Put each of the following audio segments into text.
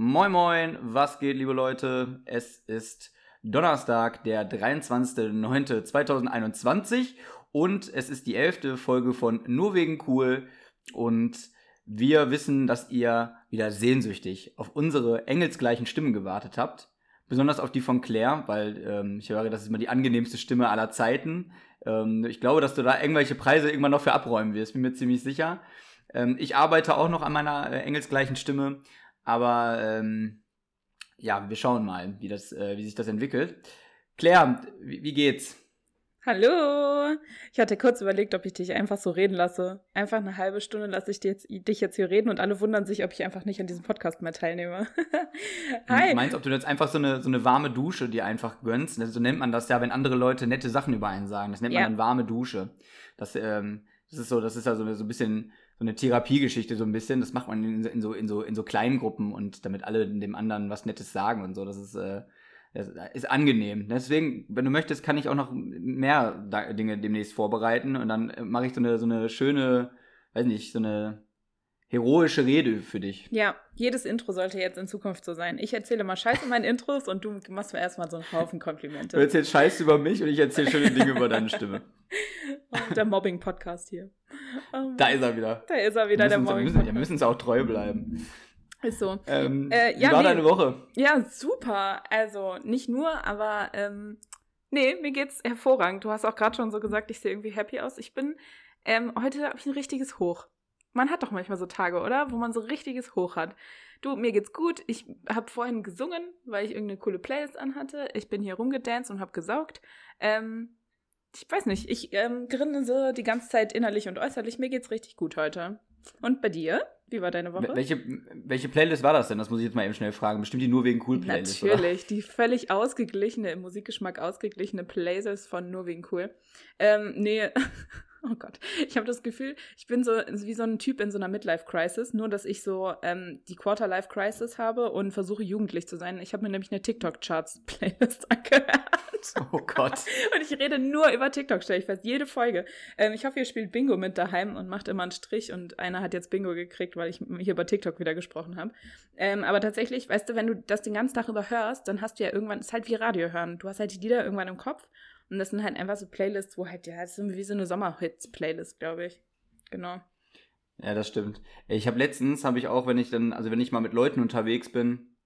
Moin Moin, was geht, liebe Leute? Es ist Donnerstag, der 23.09.2021 und es ist die elfte Folge von Nur wegen cool und wir wissen, dass ihr wieder sehnsüchtig auf unsere engelsgleichen Stimmen gewartet habt. Besonders auf die von Claire, weil ähm, ich höre, das ist immer die angenehmste Stimme aller Zeiten. Ähm, ich glaube, dass du da irgendwelche Preise irgendwann noch für abräumen wirst, bin mir ziemlich sicher. Ähm, ich arbeite auch noch an meiner äh, engelsgleichen Stimme, aber ähm, ja, wir schauen mal, wie, das, äh, wie sich das entwickelt. Claire, wie, wie geht's? Hallo! Ich hatte kurz überlegt, ob ich dich einfach so reden lasse. Einfach eine halbe Stunde lasse ich jetzt, dich jetzt hier reden und alle wundern sich, ob ich einfach nicht an diesem Podcast mehr teilnehme. Hi! Du meinst, ob du jetzt einfach so eine, so eine warme Dusche dir einfach gönnst? So nennt man das ja, wenn andere Leute nette Sachen über einen sagen. Das nennt man ja. dann warme Dusche. Das, ähm, das ist so, das ist ja so, so ein bisschen so eine Therapiegeschichte so ein bisschen. Das macht man in, in, so in so in so kleinen Gruppen und damit alle dem anderen was Nettes sagen und so. Das ist äh, das ist angenehm. Deswegen, wenn du möchtest, kann ich auch noch mehr Dinge demnächst vorbereiten und dann äh, mache ich so eine so eine schöne, weiß nicht, so eine heroische Rede für dich. Ja, jedes Intro sollte jetzt in Zukunft so sein. Ich erzähle mal Scheiße in meinen Intros und du machst mir erstmal so einen Haufen Komplimente. Du erzählst Scheiße über mich und ich erzähle schöne Dinge über deine Stimme. Oh, der Mobbing-Podcast hier. Oh, da ist er wieder. Da ist er wieder, der Mobbing-Podcast. Wir müssen uns auch treu bleiben. Ist so. Ähm, äh, ja, wie war nee, deine Woche? Ja, super. Also nicht nur, aber ähm, nee, mir geht's hervorragend. Du hast auch gerade schon so gesagt, ich sehe irgendwie happy aus. Ich bin, ähm, heute habe ich ein richtiges Hoch. Man hat doch manchmal so Tage, oder? Wo man so richtiges Hoch hat. Du, mir geht's gut. Ich habe vorhin gesungen, weil ich irgendeine coole Playlist anhatte. Ich bin hier rumgedanced und habe gesaugt. Ähm, ich weiß nicht, ich ähm, grinse die ganze Zeit innerlich und äußerlich. Mir geht's richtig gut heute. Und bei dir? Wie war deine Woche? Welche, welche Playlist war das denn? Das muss ich jetzt mal eben schnell fragen. Bestimmt die nur wegen cool Playlist. Natürlich, oder? die völlig ausgeglichene, im Musikgeschmack ausgeglichene Playlist von nur wegen cool. Ähm, nee, Oh Gott. Ich habe das Gefühl, ich bin so wie so ein Typ in so einer Midlife-Crisis, nur dass ich so ähm, die Quarter-Life-Crisis habe und versuche jugendlich zu sein. Ich habe mir nämlich eine TikTok-Charts-Playlist angehört. Oh Gott. und ich rede nur über TikTok, stelle ich fest, jede Folge. Ähm, ich hoffe, ihr spielt Bingo mit daheim und macht immer einen Strich und einer hat jetzt Bingo gekriegt, weil ich hier über TikTok wieder gesprochen habe. Ähm, aber tatsächlich, weißt du, wenn du das den ganzen Tag über hörst, dann hast du ja irgendwann, es ist halt wie Radio hören. Du hast halt die Lieder irgendwann im Kopf und das sind halt einfach so Playlists, wo halt, ja, das ist wie so eine Sommerhits-Playlist, glaube ich. Genau. Ja, das stimmt. Ich habe letztens, habe ich auch, wenn ich dann, also wenn ich mal mit Leuten unterwegs bin,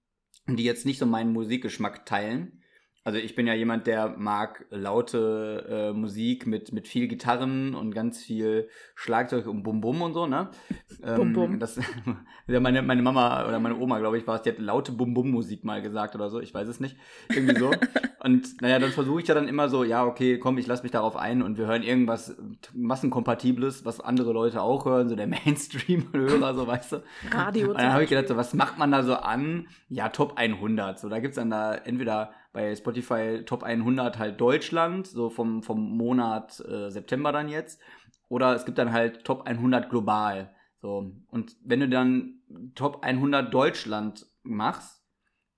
die jetzt nicht so meinen Musikgeschmack teilen, also ich bin ja jemand, der mag laute äh, Musik mit, mit viel Gitarren und ganz viel Schlagzeug und Bum-Bum und so, ne? Ähm, Bum-Bum. Das, ja, meine, meine Mama oder meine Oma, glaube ich, war es, die hat laute Bum-Bum-Musik mal gesagt oder so, ich weiß es nicht. Irgendwie so. und naja, dann versuche ich ja dann immer so, ja, okay, komm, ich lass mich darauf ein und wir hören irgendwas Massenkompatibles, was andere Leute auch hören, so der Mainstream-Hörer, so weißt du. Radio. Und dann habe ich gedacht, so, was macht man da so an? Ja, Top 100. So, da gibt's dann da entweder bei Spotify Top 100 halt Deutschland, so vom, vom Monat äh, September dann jetzt. Oder es gibt dann halt Top 100 global. So. Und wenn du dann Top 100 Deutschland machst,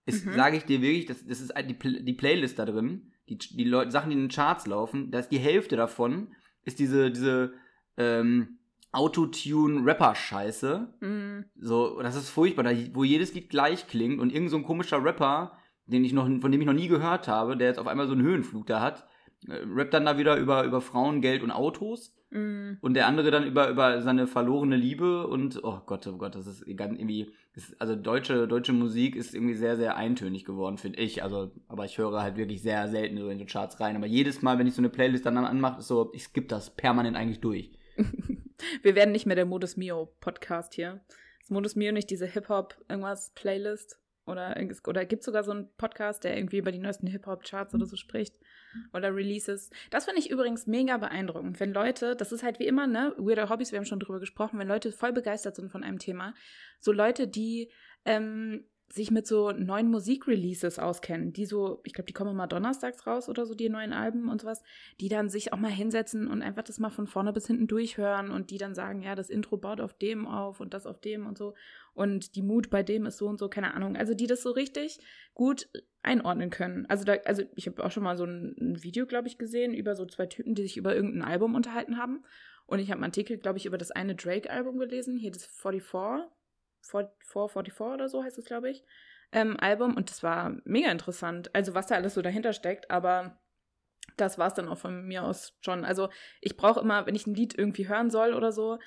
ist, mhm. sage ich dir wirklich, das, das ist die, die Playlist da drin, die, die Leute, Sachen, die in den Charts laufen, da ist die Hälfte davon, ist diese, diese, ähm, Autotune-Rapper-Scheiße. Mhm. So, das ist furchtbar, da, wo jedes Lied gleich klingt und irgend so ein komischer Rapper den ich noch, von dem ich noch nie gehört habe, der jetzt auf einmal so einen Höhenflug da hat, äh, rappt dann da wieder über, über Frauen, Geld und Autos. Mm. Und der andere dann über, über seine verlorene Liebe und, oh Gott, oh Gott, das ist irgendwie, ist, also deutsche, deutsche Musik ist irgendwie sehr, sehr eintönig geworden, finde ich. Also, aber ich höre halt wirklich sehr selten so in so Charts rein. Aber jedes Mal, wenn ich so eine Playlist dann anmache, ist so, ich skippe das permanent eigentlich durch. Wir werden nicht mehr der Modus Mio Podcast hier. Ist Modus Mio nicht diese Hip-Hop irgendwas Playlist? Oder, oder gibt sogar so einen Podcast, der irgendwie über die neuesten Hip-Hop-Charts oder so spricht? Oder Releases. Das finde ich übrigens mega beeindruckend. Wenn Leute, das ist halt wie immer, ne, Weirder Hobbys, wir haben schon drüber gesprochen, wenn Leute voll begeistert sind von einem Thema, so Leute, die ähm, sich mit so neuen Musikreleases auskennen, die so, ich glaube, die kommen immer donnerstags raus oder so, die neuen Alben und sowas, die dann sich auch mal hinsetzen und einfach das mal von vorne bis hinten durchhören und die dann sagen, ja, das Intro baut auf dem auf und das auf dem und so und die Mut bei dem ist so und so, keine Ahnung. Also die das so richtig gut einordnen können. Also da, also ich habe auch schon mal so ein, Video, glaube ich, gesehen über so zwei Typen, die sich über irgendein Album unterhalten haben. Und ich habe einen Artikel, glaube ich, über das eine Drake-Album gelesen, hier das 44 444 oder so heißt es, glaube ich, ähm, Album. Und das war mega interessant. Also, was da alles so dahinter steckt, aber das war es dann auch von mir aus schon. Also, ich brauche immer, wenn ich ein Lied irgendwie hören soll oder so,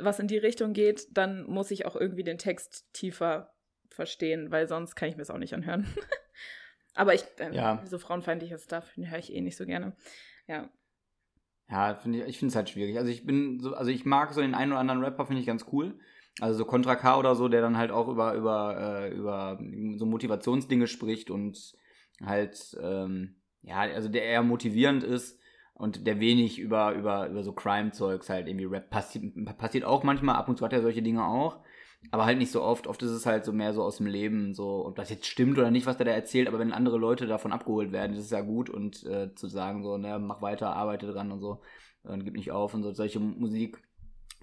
was in die Richtung geht, dann muss ich auch irgendwie den Text tiefer verstehen, weil sonst kann ich mir es auch nicht anhören. Aber ich, äh, ja. so frauenfeindliches Stuff höre ich eh nicht so gerne. Ja. Ja, find ich, ich finde es halt schwierig. Also ich bin so, also ich mag so den einen oder anderen Rapper, finde ich ganz cool. Also so Contra K oder so, der dann halt auch über, über, äh, über so Motivationsdinge spricht und halt, ähm, ja, also der eher motivierend ist und der wenig über, über, über so Crime-Zeugs halt irgendwie Rap passiert, passiert auch manchmal, ab und zu hat er solche Dinge auch. Aber halt nicht so oft. Oft ist es halt so mehr so aus dem Leben, so, ob das jetzt stimmt oder nicht, was der da erzählt, aber wenn andere Leute davon abgeholt werden, ist es ja gut und äh, zu sagen, so, ne, mach weiter, arbeite dran und so, und gib nicht auf und so. Solche Musik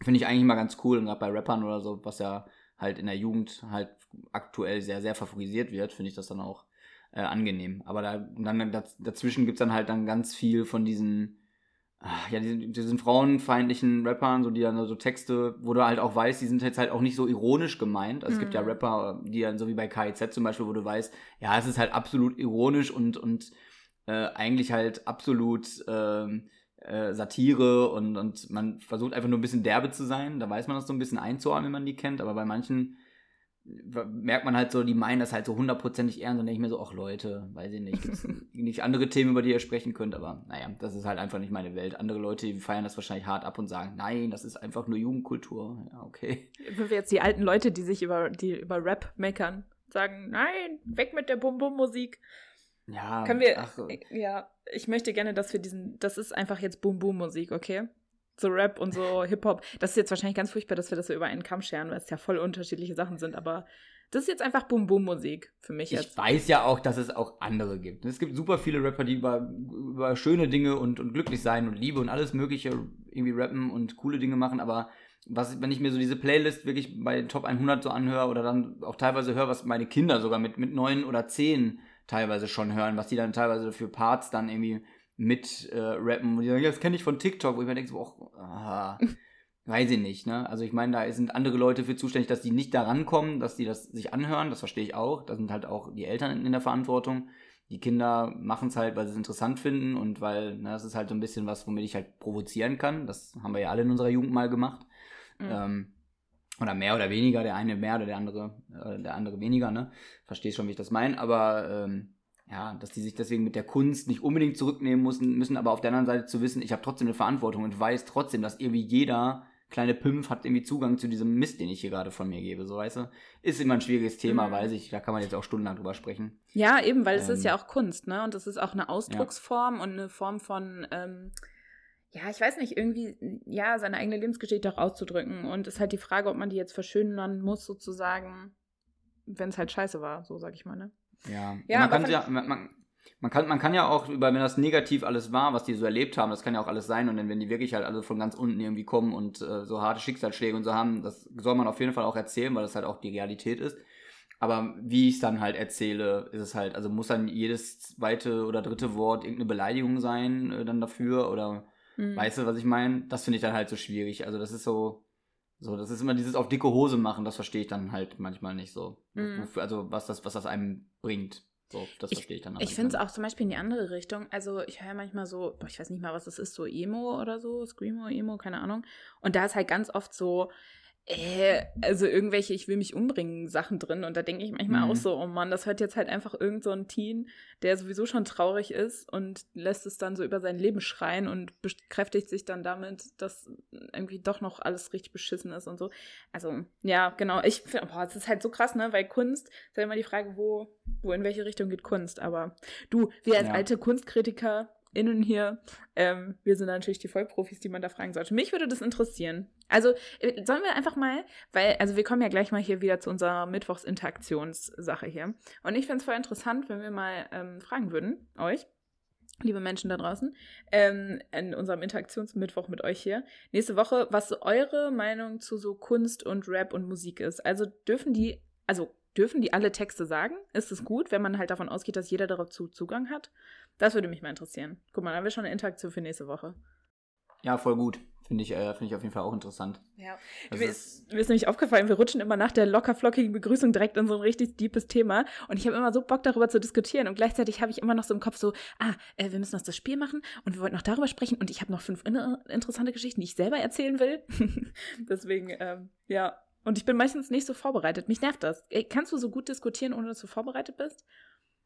finde ich eigentlich immer ganz cool, und gerade bei Rappern oder so, was ja halt in der Jugend halt aktuell sehr, sehr favorisiert wird, finde ich das dann auch äh, angenehm. Aber da, dann dazwischen gibt's dann halt dann ganz viel von diesen ja, diesen, diesen frauenfeindlichen Rappern, so die dann so Texte, wo du halt auch weißt, die sind jetzt halt auch nicht so ironisch gemeint. Also mhm. es gibt ja mhm. Rapper, die dann so wie bei KIZ zum Beispiel, wo du weißt, ja, es ist halt absolut ironisch und, und äh, eigentlich halt absolut ähm, äh, Satire und, und man versucht einfach nur ein bisschen derbe zu sein. Da weiß man das so ein bisschen einzuordnen, wenn man die kennt, aber bei manchen merkt man halt so, die meinen das halt so hundertprozentig ernst und denke ich mir so, ach Leute, weiß ich nicht, gibt's nicht andere Themen, über die ihr sprechen könnt, aber naja, das ist halt einfach nicht meine Welt. Andere Leute, die feiern das wahrscheinlich hart ab und sagen, nein, das ist einfach nur Jugendkultur. Ja, okay. Wenn wir jetzt die alten Leute, die sich über, die über Rap meckern, sagen, nein, weg mit der Bum-Bum-Musik. Ja, können wir, ach, ja, ich möchte gerne, dass wir diesen, das ist einfach jetzt Bum-Bum-Musik, okay? so Rap und so Hip-Hop. Das ist jetzt wahrscheinlich ganz furchtbar, dass wir das so über einen Kamm scheren, weil es ja voll unterschiedliche Sachen sind, aber das ist jetzt einfach Boom-Boom-Musik für mich jetzt. Ich weiß ja auch, dass es auch andere gibt. Es gibt super viele Rapper, die über, über schöne Dinge und, und glücklich sein und Liebe und alles Mögliche irgendwie rappen und coole Dinge machen, aber was, wenn ich mir so diese Playlist wirklich bei Top 100 so anhöre oder dann auch teilweise höre, was meine Kinder sogar mit, mit neun oder zehn teilweise schon hören, was die dann teilweise für Parts dann irgendwie mit äh, rappen und die sagen, ja, das kenne ich von TikTok, wo ich mir denke, so, oh, aha, weiß ich nicht, ne? Also ich meine, da sind andere Leute für zuständig, dass die nicht da rankommen, dass die das sich anhören, das verstehe ich auch. Da sind halt auch die Eltern in der Verantwortung. Die Kinder machen es halt, weil sie es interessant finden und weil, ne, das ist halt so ein bisschen was, womit ich halt provozieren kann. Das haben wir ja alle in unserer Jugend mal gemacht. Mhm. Ähm, oder mehr oder weniger, der eine mehr oder der andere, äh, der andere weniger, ne? Verstehst schon, wie ich das meine, aber ähm, ja, dass die sich deswegen mit der Kunst nicht unbedingt zurücknehmen müssen, müssen aber auf der anderen Seite zu wissen, ich habe trotzdem eine Verantwortung und weiß trotzdem, dass irgendwie jeder kleine Pimpf hat irgendwie Zugang zu diesem Mist, den ich hier gerade von mir gebe, so weißt du. Ist immer ein schwieriges Thema, mhm. weiß ich, da kann man jetzt auch stundenlang drüber sprechen. Ja, eben, weil ähm, es ist ja ähm, auch Kunst, ne? Und es ist auch eine Ausdrucksform ja. und eine Form von, ähm, ja, ich weiß nicht, irgendwie, ja, seine eigene Lebensgeschichte auch auszudrücken. Und es ist halt die Frage, ob man die jetzt verschönern muss, sozusagen, wenn es halt scheiße war, so sag ich mal, ne? Ja, ja man, kann ja, man, man, kann, man kann ja auch über, wenn das negativ alles war, was die so erlebt haben, das kann ja auch alles sein und dann, wenn die wirklich halt alle von ganz unten irgendwie kommen und äh, so harte Schicksalsschläge und so haben, das soll man auf jeden Fall auch erzählen, weil das halt auch die Realität ist. Aber wie ich es dann halt erzähle, ist es halt, also muss dann jedes zweite oder dritte Wort irgendeine Beleidigung sein äh, dann dafür oder mhm. weißt du, was ich meine? Das finde ich dann halt so schwierig. Also das ist so, so, das ist immer dieses auf dicke Hose machen, das verstehe ich dann halt manchmal nicht so. Mhm. Also was das, was das einem bringt. So, das verstehe ich dann Ich finde es auch zum Beispiel in die andere Richtung. Also ich höre manchmal so, boah, ich weiß nicht mal, was das ist, so Emo oder so, Screamo, Emo, keine Ahnung. Und da ist halt ganz oft so, äh, also irgendwelche Ich will mich umbringen Sachen drin. Und da denke ich manchmal mhm. auch so, oh Mann, das hört jetzt halt einfach irgend so ein Teen, der sowieso schon traurig ist und lässt es dann so über sein Leben schreien und bekräftigt sich dann damit, dass irgendwie doch noch alles richtig beschissen ist und so. Also, ja, genau. Ich finde, boah, es ist halt so krass, ne? Weil Kunst, ist ja immer die Frage, wo, wo in welche Richtung geht Kunst. Aber du, wir als ja. alte Kunstkritiker innen hier, ähm, wir sind natürlich die Vollprofis, die man da fragen sollte. Mich würde das interessieren. Also äh, sollen wir einfach mal, weil, also wir kommen ja gleich mal hier wieder zu unserer Mittwochsinteraktionssache hier. Und ich finde es voll interessant, wenn wir mal ähm, fragen würden, euch, liebe Menschen da draußen, ähm, in unserem Interaktionsmittwoch mit euch hier, nächste Woche, was eure Meinung zu so Kunst und Rap und Musik ist. Also dürfen die, also dürfen die alle Texte sagen? Ist es gut, wenn man halt davon ausgeht, dass jeder dazu Zugang hat? Das würde mich mal interessieren. Guck mal, da haben wir schon eine Interaktion für nächste Woche. Ja, voll gut. Finde ich, äh, find ich auf jeden Fall auch interessant. Ja. Also mir, ist, mir ist nämlich aufgefallen, wir rutschen immer nach der locker flockigen Begrüßung direkt in so ein richtig deepes Thema. Und ich habe immer so Bock darüber zu diskutieren. Und gleichzeitig habe ich immer noch so im Kopf so, ah, äh, wir müssen noch das Spiel machen und wir wollten noch darüber sprechen. Und ich habe noch fünf interessante Geschichten, die ich selber erzählen will. Deswegen, ähm, ja. Und ich bin meistens nicht so vorbereitet. Mich nervt das. Ey, kannst du so gut diskutieren, ohne dass du vorbereitet bist?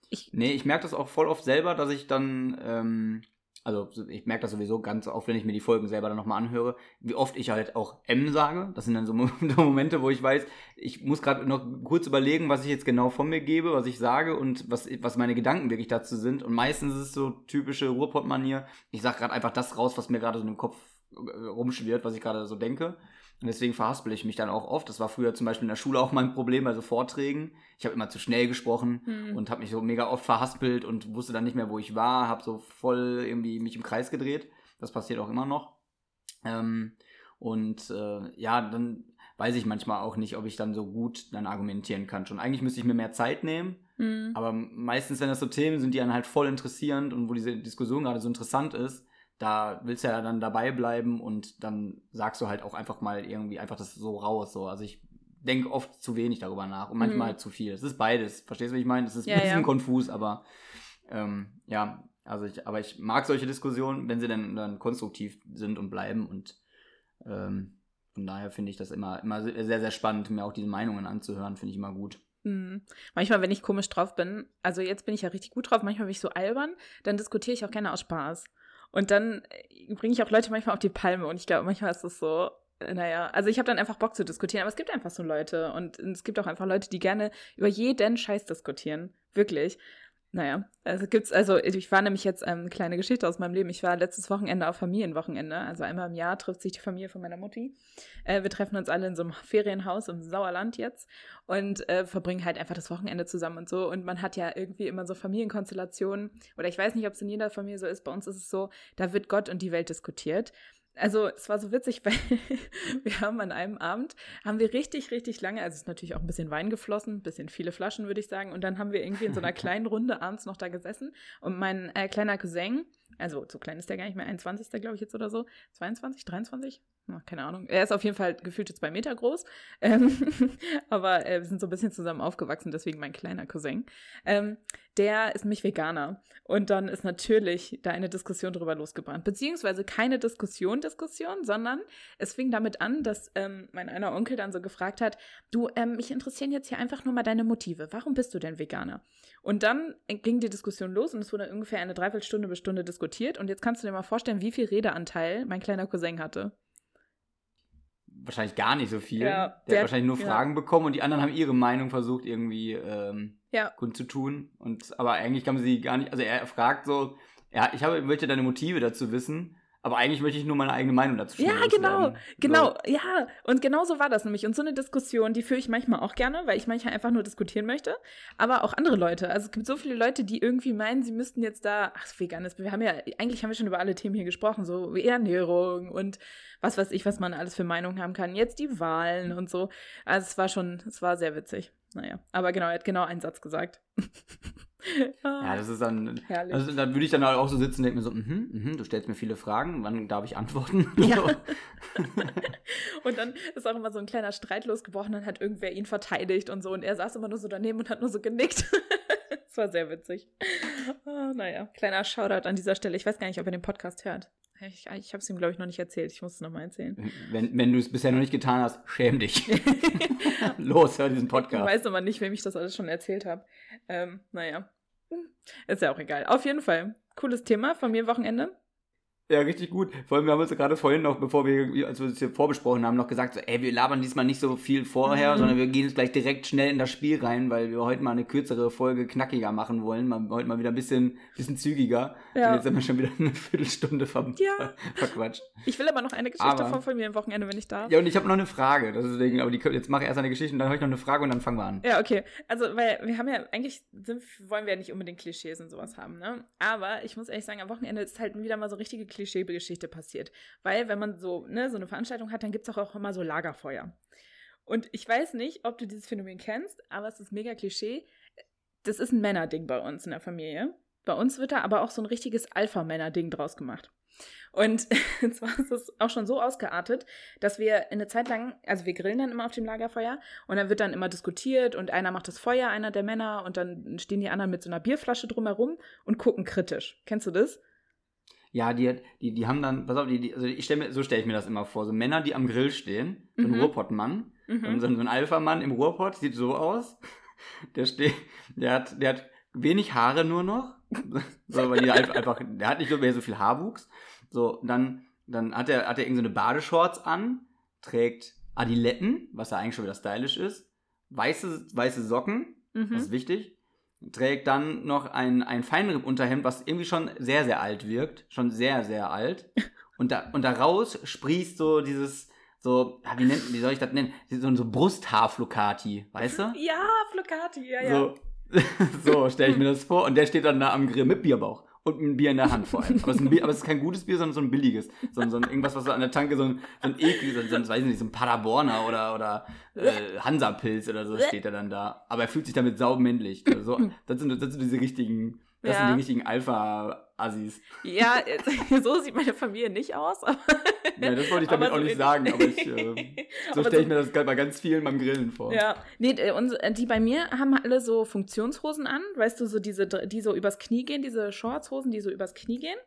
Ich, nee, ich merke das auch voll oft selber, dass ich dann. Ähm also ich merke das sowieso ganz oft, wenn ich mir die Folgen selber dann nochmal anhöre, wie oft ich halt auch M sage. Das sind dann so Momente, wo ich weiß, ich muss gerade noch kurz überlegen, was ich jetzt genau von mir gebe, was ich sage und was, was meine Gedanken wirklich dazu sind. Und meistens ist es so typische Ruhrpott-Manier. Ich sage gerade einfach das raus, was mir gerade so im Kopf äh, rumschwirrt, was ich gerade so denke. Und deswegen verhaspel ich mich dann auch oft. Das war früher zum Beispiel in der Schule auch mein Problem, also Vorträgen. Ich habe immer zu schnell gesprochen mhm. und habe mich so mega oft verhaspelt und wusste dann nicht mehr, wo ich war, habe so voll irgendwie mich im Kreis gedreht. Das passiert auch immer noch. Ähm, und äh, ja, dann weiß ich manchmal auch nicht, ob ich dann so gut dann argumentieren kann. Schon eigentlich müsste ich mir mehr Zeit nehmen. Mhm. Aber meistens, wenn das so Themen sind, die einen halt voll interessierend und wo diese Diskussion gerade so interessant ist, da willst du ja dann dabei bleiben und dann sagst du halt auch einfach mal irgendwie einfach das so raus. So. Also ich denke oft zu wenig darüber nach und manchmal mhm. zu viel. Es ist beides. Verstehst du, was ich meine? Es ist ja, ein bisschen ja. konfus, aber ähm, ja, also ich, aber ich mag solche Diskussionen, wenn sie dann, dann konstruktiv sind und bleiben und ähm, von daher finde ich das immer, immer sehr, sehr spannend, mir auch diese Meinungen anzuhören, finde ich immer gut. Mhm. Manchmal, wenn ich komisch drauf bin, also jetzt bin ich ja richtig gut drauf, manchmal bin ich so albern, dann diskutiere ich auch gerne aus Spaß. Und dann äh, bringe ich auch Leute manchmal auf die Palme und ich glaube, manchmal ist das so, äh, naja, also ich habe dann einfach Bock zu diskutieren, aber es gibt einfach so Leute und es gibt auch einfach Leute, die gerne über jeden Scheiß diskutieren. Wirklich. Naja, also gibt's, also ich war nämlich jetzt eine ähm, kleine Geschichte aus meinem Leben. Ich war letztes Wochenende auf Familienwochenende. Also einmal im Jahr trifft sich die Familie von meiner Mutti. Äh, wir treffen uns alle in so einem Ferienhaus im Sauerland jetzt und äh, verbringen halt einfach das Wochenende zusammen und so. Und man hat ja irgendwie immer so Familienkonstellationen. Oder ich weiß nicht, ob es in jeder Familie so ist. Bei uns ist es so, da wird Gott und die Welt diskutiert also es war so witzig, weil wir haben an einem Abend, haben wir richtig, richtig lange, also es ist natürlich auch ein bisschen Wein geflossen, ein bisschen viele Flaschen, würde ich sagen. Und dann haben wir irgendwie in so einer kleinen Runde abends noch da gesessen. Und mein äh, kleiner Cousin, also so klein ist der gar nicht mehr, 21. glaube ich jetzt oder so, 22, 23, Keine Ahnung. Er ist auf jeden Fall gefühlte zwei Meter groß. Ähm, aber äh, wir sind so ein bisschen zusammen aufgewachsen, deswegen mein kleiner Cousin. Ähm, der ist nämlich Veganer. Und dann ist natürlich da eine Diskussion drüber losgebrannt. Beziehungsweise keine Diskussion, Diskussion, sondern es fing damit an, dass ähm, mein einer Onkel dann so gefragt hat, du, ähm, mich interessieren jetzt hier einfach nur mal deine Motive. Warum bist du denn Veganer? Und dann ging die Diskussion los und es wurde ungefähr eine Dreiviertelstunde bis Stunde diskutiert. Und jetzt kannst du dir mal vorstellen, wie viel Redeanteil mein kleiner Cousin hatte wahrscheinlich gar nicht so viel. Ja, der, der hat wahrscheinlich nur Fragen ja. bekommen und die anderen haben ihre Meinung versucht irgendwie ähm, ja. kundzutun. Und aber eigentlich haben sie gar nicht, also er fragt so, ja, ich habe, möchte deine Motive dazu wissen. Aber eigentlich möchte ich nur meine eigene Meinung dazu Ja, genau, genau, so. ja. Und genau so war das nämlich. Und so eine Diskussion, die führe ich manchmal auch gerne, weil ich manchmal einfach nur diskutieren möchte. Aber auch andere Leute. Also es gibt so viele Leute, die irgendwie meinen, sie müssten jetzt da, ach, veganes, wir haben ja, eigentlich haben wir schon über alle Themen hier gesprochen, so Ernährung und was weiß ich, was man alles für Meinungen haben kann. Jetzt die Wahlen und so. Also es war schon, es war sehr witzig. Naja, aber genau, er hat genau einen Satz gesagt. ja, das ist dann. Herrlich. Also, dann würde ich dann halt auch so sitzen und denke mir so, mhm, mhm, du stellst mir viele Fragen, wann darf ich antworten? Ja. und dann ist auch immer so ein kleiner Streit losgebrochen, dann hat irgendwer ihn verteidigt und so und er saß immer nur so daneben und hat nur so genickt. das war sehr witzig. Oh, naja, kleiner Shoutout an dieser Stelle. Ich weiß gar nicht, ob er den Podcast hört. Ich, ich habe es ihm, glaube ich, noch nicht erzählt. Ich muss es nochmal erzählen. Wenn, wenn du es bisher noch nicht getan hast, schäm dich. Los, hör diesen Podcast. Ich weiß aber nicht, wem ich das alles schon erzählt habe. Ähm, naja, ist ja auch egal. Auf jeden Fall, cooles Thema von mir Wochenende. Ja, richtig gut. Vor allem, wir haben uns gerade vorhin noch, bevor wir, als wir es hier vorbesprochen haben, noch gesagt, so, ey, wir labern diesmal nicht so viel vorher, mhm. sondern wir gehen jetzt gleich direkt schnell in das Spiel rein, weil wir heute mal eine kürzere Folge knackiger machen wollen. Mal, heute mal wieder ein bisschen, bisschen zügiger. Ja. Und jetzt sind wir schon wieder eine Viertelstunde ver ja. verquatscht. Ich will aber noch eine Geschichte aber, von mir am Wochenende, wenn ich darf. Ja, und ich habe noch eine Frage. Deswegen, aber die, jetzt mache ich erst eine Geschichte und dann habe ich noch eine Frage und dann fangen wir an. Ja, okay. Also, weil wir haben ja, eigentlich sind, wollen wir ja nicht unbedingt Klischees und sowas haben, ne? Aber ich muss ehrlich sagen, am Wochenende ist halt wieder mal so richtige Klischeegeschichte passiert. Weil, wenn man so, ne, so eine Veranstaltung hat, dann gibt es auch, auch immer so Lagerfeuer. Und ich weiß nicht, ob du dieses Phänomen kennst, aber es ist mega Klischee. Das ist ein Männerding bei uns in der Familie. Bei uns wird da aber auch so ein richtiges Alpha-Männer-Ding draus gemacht. Und zwar ist es auch schon so ausgeartet, dass wir eine Zeit lang, also wir grillen dann immer auf dem Lagerfeuer und dann wird dann immer diskutiert und einer macht das Feuer, einer der Männer, und dann stehen die anderen mit so einer Bierflasche drumherum und gucken kritisch. Kennst du das? Ja, die, die, die haben dann, pass auf, die, die, also ich stell mir, so stelle ich mir das immer vor, so Männer, die am Grill stehen, so ein Mhm. Ruhrpottmann, Mhm. so ein, so ein Alpha-Mann im Ruhrpott, sieht so aus, der steht, der hat, der hat wenig Haare nur noch, so, weil die einfach, einfach, der hat nicht so mehr so viel Haarwuchs, so, dann, dann hat er, hat er irgendeine so eine Badeshorts an, trägt Adiletten, was ja eigentlich schon wieder stylisch ist, weiße, weiße Socken, das Mhm. ist wichtig. Trägt dann noch ein, ein Feinripp-Unterhemd, was irgendwie schon sehr, sehr alt wirkt. Schon sehr, sehr alt. Und, da, und daraus sprießt so dieses, so, wie, nennt, wie soll ich das nennen? So, so Brusthaarflokati, weißt du? Ja, Flocati, ja, ja. So, so stelle ich mir das vor. Und der steht dann da am Grill mit Bierbauch. Und ein Bier in der Hand vor allem. Aber es ist, Bier, aber es ist kein gutes Bier, sondern so ein billiges. So, ein- so ein, irgendwas, was so an der Tanke, so ein, so ein eklig, so ein, weiß ich nicht, so ein Paderborner oder, oder äh, Hansapilz oder so steht er dann da. Aber er fühlt sich damit saumännlich. Also so, das, sind, das sind diese richtigen, das sind Ja. die richtigen Alpha-Assis. Ja, so sieht meine Familie nicht aus, aber. Ja, das wollte ich damit aber auch so nicht sagen, aber ich, äh, so stelle ich mir das bei ganz vielen beim Grillen vor. Ja, nee, äh, äh, die bei mir haben alle so Funktionshosen an, weißt du, so diese, die so übers Knie gehen, diese Shortshosen, die so übers Knie gehen.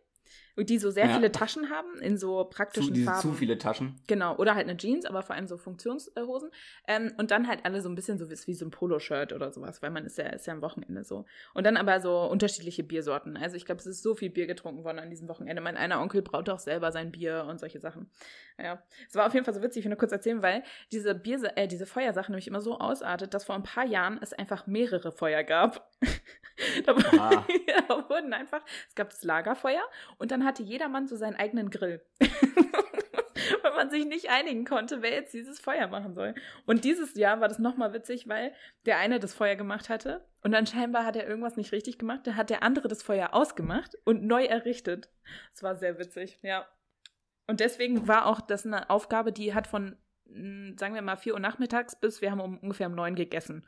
Und die so sehr Ja. viele Taschen haben, in so Zu, praktischen diese Farben. zu viele Taschen. Genau, oder halt eine Jeans, aber vor allem so Funktionshosen. Ähm, und dann halt alle so ein bisschen so wie, wie so ein Poloshirt oder sowas, weil man ist ja, ist ja am Wochenende so. Und dann aber so unterschiedliche Biersorten. Also ich glaube, es ist so viel Bier getrunken worden an diesem Wochenende. Mein einer Onkel braut auch selber sein Bier und solche Sachen. Ja, es war auf jeden Fall so witzig, ich will nur kurz erzählen, weil diese Bier, äh, diese Feuersache nämlich immer so ausartet, dass vor ein paar Jahren es einfach mehrere Feuer gab. da, Ah. da wurden einfach, es gab das Lagerfeuer und dann hatte jeder Mann so seinen eigenen Grill. weil man sich nicht einigen konnte, wer jetzt dieses Feuer machen soll. Und dieses Jahr war das nochmal witzig, weil der eine das Feuer gemacht hatte und dann scheinbar hat er irgendwas nicht richtig gemacht. Da hat der andere das Feuer ausgemacht und neu errichtet. Es war sehr witzig, ja. Und deswegen war auch das eine Aufgabe, die hat von, mh, sagen wir mal, 4 Uhr nachmittags bis wir haben um, ungefähr um 9 gegessen.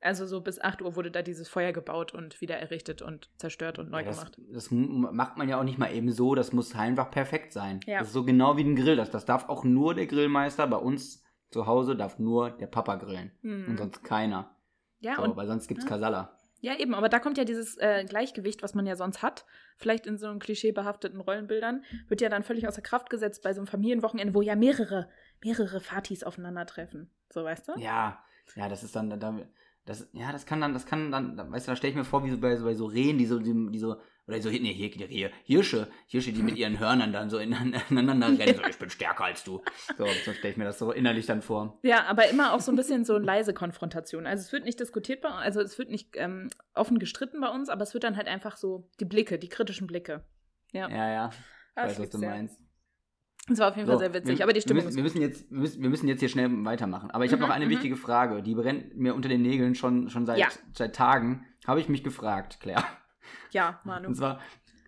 Also so bis 8 Uhr wurde da dieses Feuer gebaut und wieder errichtet und zerstört und neu Ja, das, gemacht. das macht man ja auch nicht mal eben so, das muss einfach perfekt sein. Ja. Das ist so genau wie ein Grill. Das, das darf auch nur der Grillmeister. Bei uns zu Hause darf nur der Papa grillen. Mhm. Und sonst keiner. Ja, so, und weil sonst gibt's ja. Kasala. Ja, eben, aber da kommt ja dieses äh, Gleichgewicht, was man ja sonst hat, vielleicht in so einem klischeebehafteten Rollenbildern, wird ja dann völlig außer Kraft gesetzt bei so einem Familienwochenende, wo ja mehrere, mehrere Fatis aufeinandertreffen. So, weißt du? Ja, ja, das ist dann, da, das, ja, das kann dann, das kann dann, da- weißt du, da stelle ich mir vor, wie so bei, so bei so Rehen, die so, die, die so, oder so, nee, hier, hier, Hirsche, Hirsche, die mit ihren Hörnern dann so ineinander rennen, so, ich bin stärker als du. So, so stelle ich mir das so innerlich dann vor. Ja, aber immer auch so ein bisschen so leise Konfrontation. Also es wird nicht diskutiert bei also es wird nicht ähm, offen gestritten bei uns, aber es wird dann halt einfach so die Blicke, die kritischen Blicke. Ja, Ja, ja, Ah, weiß, ich was lieb's du sehr. meinst. Es war auf jeden So, Fall sehr witzig, wir, aber die wir Stimmung müssen, ist wir müssen jetzt, wir müssen, wir müssen jetzt hier schnell weitermachen. Aber ich habe Mhm, noch eine mhm. wichtige Frage, die brennt mir unter den Nägeln schon, schon seit, Ja. seit Tagen. Habe ich mich gefragt, Claire. Ja, Manu. Und zwar,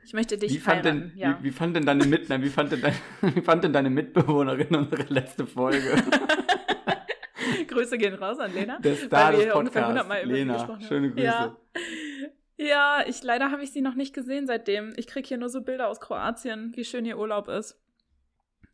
Ich möchte dich wie fand, denn. Ja. wie, wie fand denn deine Mit, wie fand denn deine, wie fand denn deine Mitbewohnerin unsere letzte Folge? Grüße gehen raus an Lena. Der weil Star wir des hier ungefähr 100 Podcasts. Lena, schöne Grüße. Ja. ja, ich leider habe ich sie noch nicht gesehen seitdem. Ich kriege hier nur so Bilder aus Kroatien, wie schön ihr Urlaub ist.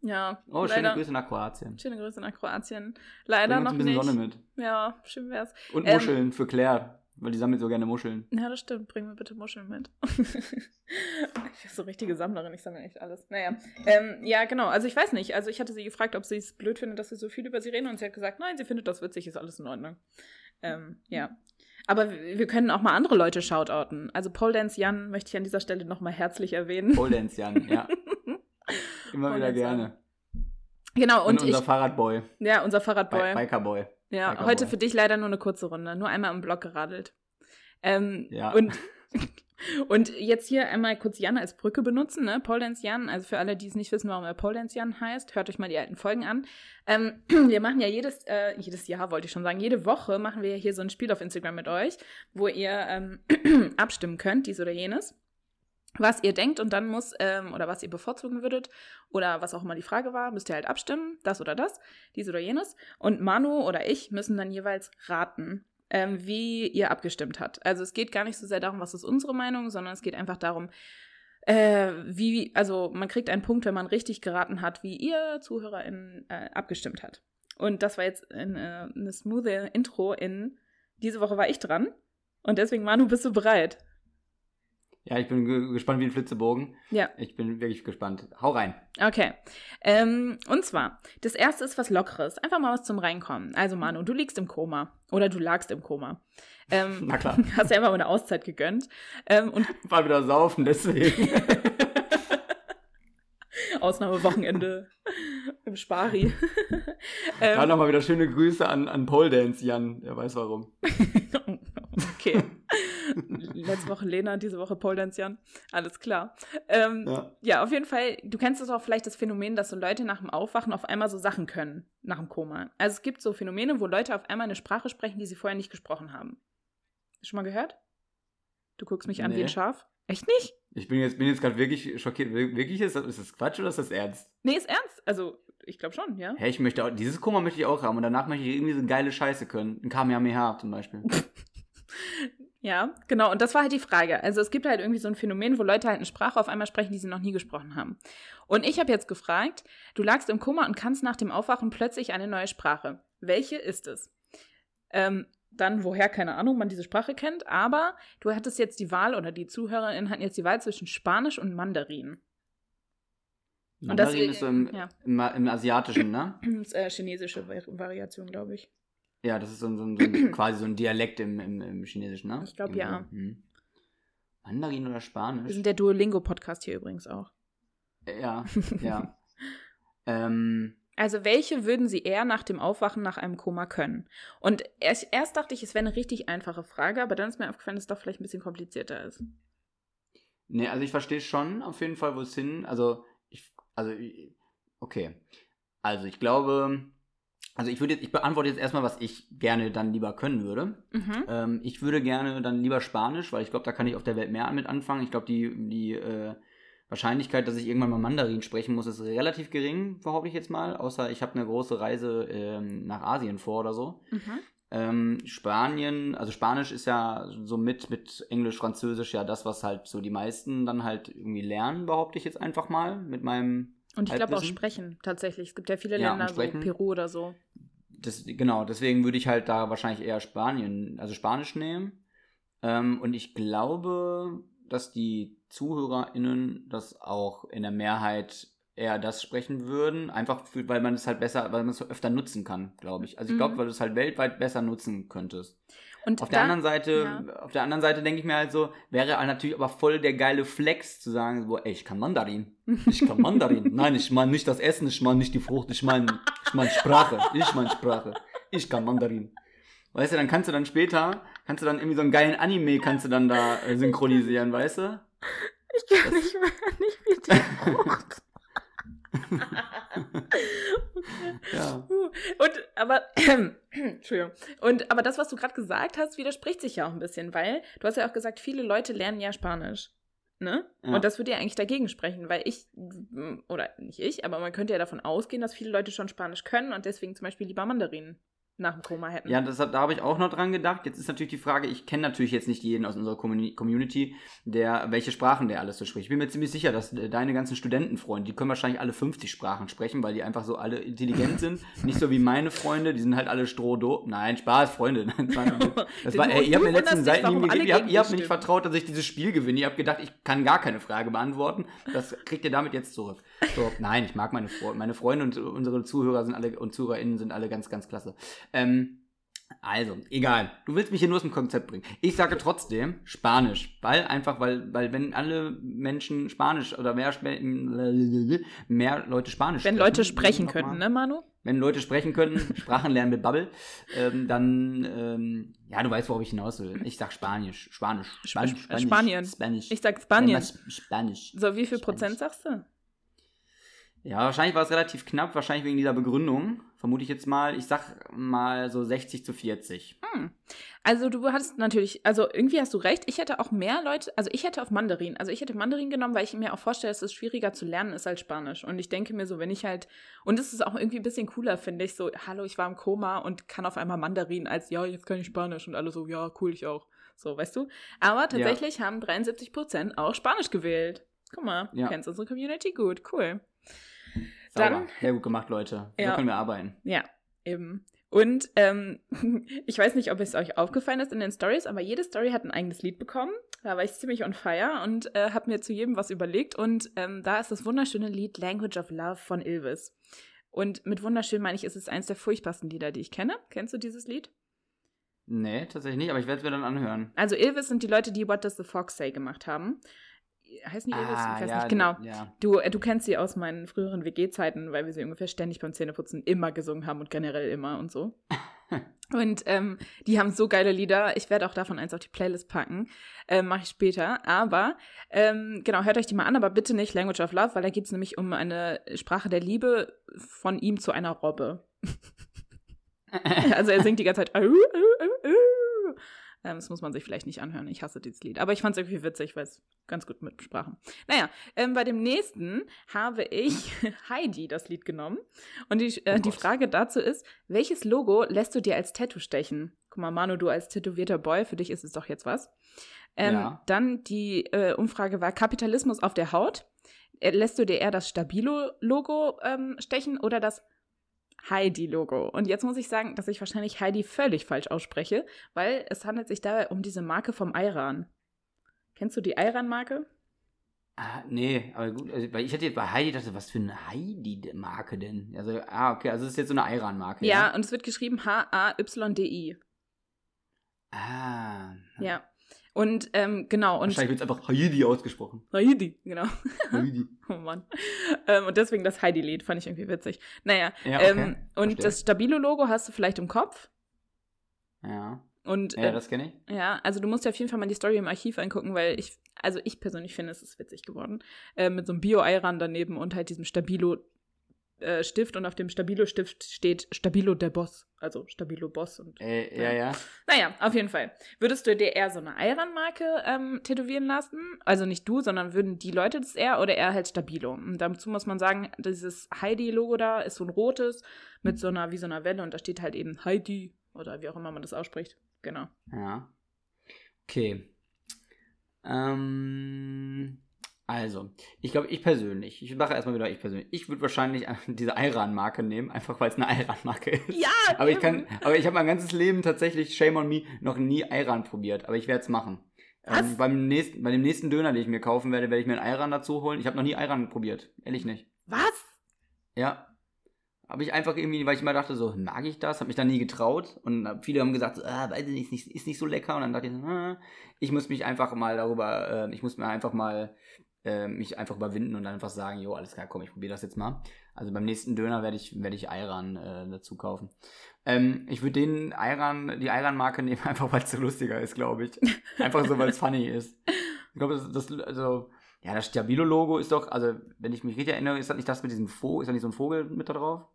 Ja, Oh, schöne leider. Grüße nach Kroatien. Schöne Grüße nach Kroatien. Leider noch ein bisschen nicht. Sonne mit. Ja, schön wär's. Und Ähm, Muscheln für Claire, weil die sammelt so gerne Muscheln. Ja, das stimmt. Bring mir bitte Muscheln mit. ich bin so richtige Sammlerin, ich sammle echt alles. Naja. Ähm, ja, genau. Also ich weiß nicht. Also ich hatte sie gefragt, ob sie es blöd findet, dass wir so viel über sie reden und sie hat gesagt, nein, sie findet das witzig, ist alles in Ordnung. Ähm, ja. Aber wir wir können auch mal andere Leute shoutouten. Also Pole Dance Jan möchte ich an dieser Stelle nochmal herzlich erwähnen. Pole Dance, Jan, ja. Immer wieder Jan. gerne. Genau, Und, und, ich, unser Fahrradboy, ja, unser Fahrradboy. Bi Bikerboy. Ja, Bikerboy. heute für dich leider nur eine kurze Runde. Nur einmal im Block geradelt. Ähm, Ja. Und, und jetzt hier einmal kurz Jan als Brücke benutzen, ne? Pole Dance Jan. Also für alle, die es nicht wissen, warum er Pole Dance Jan heißt, hört euch mal die alten Folgen an. Ähm, wir machen ja jedes, äh, jedes Jahr, wollte ich schon sagen, jede Woche machen wir hier so ein Spiel auf Instagram mit euch, wo ihr ähm, abstimmen könnt, dies oder jenes was ihr denkt und dann muss, ähm, oder was ihr bevorzugen würdet, oder was auch immer die Frage war, müsst ihr halt abstimmen, das oder das, dies oder jenes. Und Manu oder ich müssen dann jeweils raten, ähm, wie ihr abgestimmt habt. Also es geht gar nicht so sehr darum, was ist unsere Meinung, sondern es geht einfach darum, äh, wie, also man kriegt einen Punkt, wenn man richtig geraten hat, wie ihr ZuhörerInnen äh, abgestimmt hat. Und das war jetzt eine, eine smooth Intro in diese Woche war ich dran. Und deswegen, Manu, bist du bereit? Ja, ich bin ge gespannt wie ein Flitzebogen. Ja. Ich bin wirklich gespannt. Hau rein. Okay. Ähm, und zwar, das erste ist was Lockeres. Einfach mal was zum Reinkommen. Also, Manu, du liegst im Koma. Oder du lagst im Koma. Ähm, Na klar. Hast ja einfach mal eine Auszeit gegönnt. Ähm, und War wieder saufen, deswegen. Ausnahmewochenende im Spari. Da ähm, nochmal wieder schöne Grüße an, an Pole Dance, Jan. Der weiß warum. okay. Letzte Woche Lena, diese Woche Pole Dance Jan. Alles klar. Ähm, Ja. Ja, auf jeden Fall. Du kennst es auch vielleicht das Phänomen, dass so Leute nach dem Aufwachen auf einmal so Sachen können, nach dem Koma. Also es gibt so Phänomene, wo Leute auf einmal eine Sprache sprechen, die sie vorher nicht gesprochen haben. Schon mal gehört? Du guckst mich an wie Nee. ein Schaf. Echt nicht? Ich bin jetzt, bin jetzt gerade wirklich schockiert. Wir- Wirklich, ist das, ist das Quatsch oder ist das ernst? Nee, ist ernst. Also, ich glaube schon, ja. Hä, ich möchte auch, dieses Koma möchte ich auch haben und danach möchte ich irgendwie so geile Scheiße können. Ein Kamehameha zum Beispiel. Ja, genau. Und das war halt die Frage. Also es gibt halt irgendwie so ein Phänomen, wo Leute halt eine Sprache auf einmal sprechen, die sie noch nie gesprochen haben. Und ich habe jetzt gefragt, du lagst im Koma und kannst nach dem Aufwachen plötzlich eine neue Sprache. Welche ist es? Ähm, dann, woher, keine Ahnung, man diese Sprache kennt, aber du hattest jetzt die Wahl oder die ZuhörerInnen hatten jetzt die Wahl zwischen Spanisch und Mandarin. Und Mandarin deswegen- ist so im, ja. im, im Asiatischen, ne? Das ist äh, chinesische Vari- Variation, glaube ich. Ja, das ist so, ein- so, ein- so ein, quasi so ein Dialekt im, im, im Chinesischen, ne? Ich glaub, Irgendwie ja. so. Hm. Mandarin oder Wir Spanisch? sind der Duolingo-Podcast hier übrigens auch. Ja, ja. ähm, Also welche würden Sie eher nach dem Aufwachen nach einem Koma können? Und erst, erst dachte ich, es wäre eine richtig einfache Frage, aber dann ist mir aufgefallen, dass es doch vielleicht ein bisschen komplizierter ist. nee, also ich verstehe schon auf jeden Fall, wo es hin. Also, ich, also, okay. Also, ich glaube, also ich würde jetzt, ich beantworte jetzt erstmal, was ich gerne dann lieber können würde. Mhm. Ähm, ich würde gerne dann lieber Spanisch, weil ich glaube, da kann ich auf der Welt mehr mit anfangen. Ich glaube, die, die äh, Wahrscheinlichkeit, dass ich irgendwann mal Mandarin sprechen muss, ist relativ gering, behaupte ich jetzt mal. Außer ich habe eine große Reise ähm, nach Asien vor oder so. Mhm. Ähm, Spanien, also Spanisch ist ja so mit, mit Englisch, Französisch ja das, was halt so die meisten dann halt irgendwie lernen, behaupte ich jetzt einfach mal mit meinem Und ich glaube auch sprechen tatsächlich. Es gibt ja viele Ja, Länder, so Peru oder so. Das, genau, deswegen würde ich halt da wahrscheinlich eher Spanien, also Spanisch nehmen. Ähm, und ich glaube, dass die ZuhörerInnen das auch in der Mehrheit eher das sprechen würden, einfach für, weil man es halt besser, weil man es öfter nutzen kann, glaube ich. Also ich glaube, Mhm. weil du es halt weltweit besser nutzen könntest. Und Auf der anderen Seite, ja. auf der anderen Seite denke ich mir halt so, wäre halt natürlich aber voll der geile Flex zu sagen, so, ey, ich kann Mandarin. Ich kann Mandarin. Nein, ich meine nicht das Essen, ich meine nicht die Frucht, ich meine ich mein Sprache. Ich meine Sprache. Ich kann Mandarin. Weißt du, dann kannst du dann später, kannst du dann irgendwie so einen geilen Anime kannst du dann da äh, synchronisieren, weißt du? Ich kann nicht mehr, nicht wie die Frucht. Ja. Und aber Entschuldigung. Und aber das, was du gerade gesagt hast, widerspricht sich ja auch ein bisschen, weil du hast ja auch gesagt, viele Leute lernen ja Spanisch. Ne? Ja. Und das würde ja eigentlich dagegen sprechen, weil ich, oder nicht ich, aber man könnte ja davon ausgehen, dass viele Leute schon Spanisch können und deswegen zum Beispiel lieber Mandarin nach dem Koma hätten. Ja, das, da habe ich auch noch dran gedacht. Jetzt ist natürlich die Frage, ich kenne natürlich jetzt nicht jeden aus unserer Communi- Community, der welche Sprachen der alles so spricht. Ich bin mir ziemlich sicher, dass äh, deine ganzen Studentenfreunde, die können wahrscheinlich alle 50 Sprachen sprechen, weil die einfach so alle intelligent sind. nicht so wie meine Freunde, die sind halt alle strohdo. Nein, Spaß, Freunde. Das war, ey, ihr habt mir letzten Seiten warum gegeben, ihr habt, ihr habt mir nicht vertraut, dass ich dieses Spiel gewinne. Ihr habt gedacht, ich kann gar keine Frage beantworten. Das kriegt ihr damit jetzt zurück. So, nein, ich mag meine Freunde. Meine Freunde und unsere Zuhörer sind alle und ZuhörerInnen sind alle ganz, ganz klasse. Ähm, also, egal. Du willst mich hier nur aus dem Konzept bringen. Ich sage trotzdem Spanisch, weil einfach, weil, weil wenn alle Menschen Spanisch oder mehr, mehr Leute Spanisch Wenn sprechen, Leute sprechen könnten, ne, Manu? Wenn Leute sprechen könnten, Sprachen lernen mit Bubble, ähm, dann, ähm, ja, du weißt, worauf ich hinaus will. Ich sag Spanisch, Spanisch, Spanisch, Sp- Spanisch Spanien. Spanisch. Ich sag Spanien. Spanisch. So, wie viel. Prozent sagst du? Ja, wahrscheinlich war es relativ knapp, wahrscheinlich wegen dieser Begründung. Vermute ich jetzt mal. Ich sag mal so 60 zu 40. Hm. Also du hattest natürlich, also irgendwie hast du recht. Ich hätte auch mehr Leute, also ich hätte auf Mandarin, also ich hätte Mandarin genommen, weil ich mir auch vorstelle, dass es schwieriger zu lernen ist als Spanisch. Und ich denke mir so, wenn ich halt, und es ist auch irgendwie ein bisschen cooler, finde ich, so, hallo, ich war im Koma und kann auf einmal Mandarin, als ja, jetzt kann ich Spanisch und alle so, ja, cool, ich auch. So, weißt du? Aber tatsächlich haben 73 Prozent auch Spanisch gewählt. Guck mal, Ja. kennst unsere Community gut. Cool. Sauber. Dann- Sehr gut gemacht, Leute. So Ja. können wir arbeiten. Ja, eben. Und ähm, ich weiß nicht, ob es euch aufgefallen ist in den Stories, aber jede Story hat ein eigenes Lied bekommen. Da war ich ziemlich on fire und äh, habe mir zu jedem was überlegt. Und ähm, da ist das wunderschöne Lied Language of Love von Ilvis. Und mit wunderschön meine ich, ist es eins der furchtbarsten Lieder, die ich kenne. Kennst du dieses Lied? Nee, tatsächlich nicht, aber ich werde es mir dann anhören. Also Ilvis sind die Leute, die What Does the Fox Say gemacht haben. Heißen die Ilvis? ich weiß ja, nicht. Genau. Ja. Du, äh, du kennst sie aus meinen früheren WG-Zeiten, weil wir sie ungefähr ständig beim Zähneputzen immer gesungen haben und generell immer und so. und ähm, die haben so geile Lieder. Ich werde auch davon eins auf die Playlist packen. Ähm, Mache ich später. Aber ähm, genau, hört euch die mal an, aber bitte nicht Language of Love, weil da geht es nämlich um eine Sprache der Liebe von ihm zu einer Robbe. also er singt die ganze Zeit. Ähm, das muss man sich vielleicht nicht anhören. Ich hasse dieses Lied. Aber ich fand es irgendwie witzig, weil es ganz gut mit Sprachen. Naja, ähm, bei dem nächsten habe ich Heidi das Lied genommen. Und die, äh, Oh die. Frage dazu ist, welches Logo lässt du dir als Tattoo stechen? Guck mal, Manu, du als tätowierter Boy, für dich ist es doch jetzt was. Ähm, Ja. Dann die äh, Umfrage war Kapitalismus auf der Haut. Äh, lässt du dir eher das Stabilo-Logo ähm, stechen oder das Heidi-Logo? Und jetzt muss ich sagen, dass ich wahrscheinlich Heidi völlig falsch ausspreche, weil es handelt sich dabei um diese Marke vom Ayran. Kennst du die Ayran-Marke? Ah, nee, aber gut, also, weil ich hätte jetzt bei Heidi gedacht, was für eine Heidi-Marke denn? Also, ah, okay, also es ist jetzt so eine Ayran-Marke. Ja, und es wird geschrieben H-A-Y-D-I. Ah. Ja. Und ähm, genau, und Wahrscheinlich wird es einfach Heidi ausgesprochen. Heidi, genau. Heidi. Oh Mann. Ähm, und deswegen das Heidi-Lied fand ich irgendwie witzig. Naja, Ja, okay. ähm, und Verstehe. das Stabilo-Logo hast du vielleicht im Kopf. Ja. Und Ja, äh, das kenne ich. ja, also du musst dir auf jeden Fall mal die Story im Archiv angucken, weil ich, also ich persönlich finde, es ist witzig geworden. Äh, mit so einem Bio-Eiran daneben und halt diesem Stabilo. Äh, Stift und auf dem Stabilo-Stift steht Stabilo der Boss, also Stabilo Boss und Äh, ja, ja. Naja, auf jeden Fall. Würdest du dir eher so eine Ayran-Marke ähm, tätowieren lassen? Also nicht du, sondern würden die Leute das eher oder eher halt Stabilo? Und dazu muss man sagen, dieses Heidi-Logo da ist so ein rotes mit so einer, wie so einer Welle und da steht halt eben Heidi oder wie auch immer man das ausspricht. Genau. Ja. Okay. Ähm, also, ich glaube, ich persönlich, ich mache erstmal wieder ich persönlich. Ich würde wahrscheinlich diese Ayran-Marke nehmen, einfach weil es eine Ayran-Marke ist. Ja, Aber ich kann, aber ich habe mein ganzes Leben tatsächlich, shame on me, noch nie Ayran probiert. Aber ich werde es machen. Ähm, beim nächsten, bei dem nächsten Döner, den ich mir kaufen werde, werde ich mir einen Ayran dazu holen. Ich habe noch nie Ayran probiert. Ehrlich nicht. Was? Ja. Habe ich einfach irgendwie, weil ich immer dachte, so, mag ich das? Habe mich dann nie getraut. Und viele haben gesagt, so, ah, weiß ich nicht, ist nicht, so lecker. Und dann dachte ich, so, ah, ich muss mich einfach mal darüber, äh, ich muss mir einfach mal äh, mich einfach überwinden und einfach sagen, jo, alles klar, komm, ich probiere das jetzt mal. Also beim nächsten Döner werde ich, werde ich Ayran äh, dazu kaufen. Ähm, ich würde den Ayran, die Ayran-Marke nehmen, einfach weil es so lustiger ist, glaube ich. Einfach so, weil es funny ist. Ich glaube, das, das, also, ja, das Stabilo-Logo ist doch, also, wenn ich mich richtig erinnere, ist das nicht das mit diesem Vogel, ist da nicht so ein Vogel mit da drauf?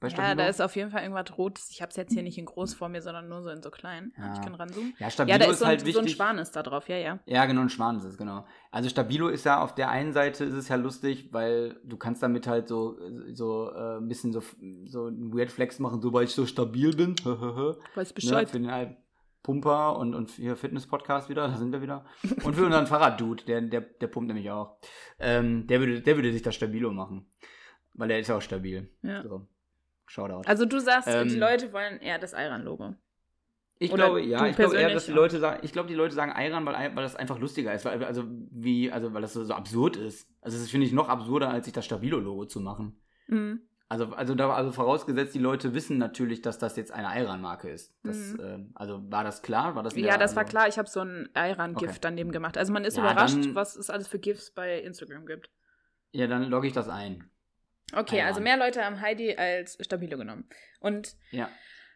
Bei Ja, da ist auf jeden Fall irgendwas Rotes. Ich habe es jetzt hier nicht in groß vor mir, sondern nur so in so klein. Ja. Ich kann ranzoomen. ja, Stabilo Ja, da ist, ist so ein, halt so wichtig. ein Schwan ist da drauf. Ja, ja. Ja, genau, ein Schwan ist es, genau. Also Stabilo ist ja auf der einen Seite ist es ja lustig, weil du kannst damit halt so, so äh, ein bisschen so, so einen Weird Flex machen, so weil ich so stabil bin. Weiß Ne, Bescheid. für den halt Pumper und, und hier Fitness-Podcast wieder, da sind wir wieder. Und für unseren Fahrraddude, der, der, der pumpt nämlich auch. Ähm, der, würde, der würde sich das Stabilo machen. Weil der ist ja auch stabil. Ja. So. Shoutout. Also du sagst, Ähm, die Leute wollen eher das Ayran-Logo. Ich Oder glaube, ja, ich glaube eher, dass die? Leute sagen, ich glaube, die Leute sagen Ayran, weil, weil das einfach lustiger ist, weil, also wie, also weil das so, absurd ist. Also das finde ich noch absurder, als sich das Stabilo-Logo zu machen. Mhm. Also, also da, also vorausgesetzt, die Leute wissen natürlich, dass das jetzt eine Ayran-Marke ist. Das, Mhm. ähm, also war das klar? War das Ja, das war also, klar. Ich habe so ein Ayran-GIF Okay. daneben gemacht. Also man ist Ja, überrascht, dann- was es alles für GIFs bei Instagram gibt. Ja, dann logge ich das ein. Okay, also mehr Leute haben Heidi als Stabilo genommen. Und Ja.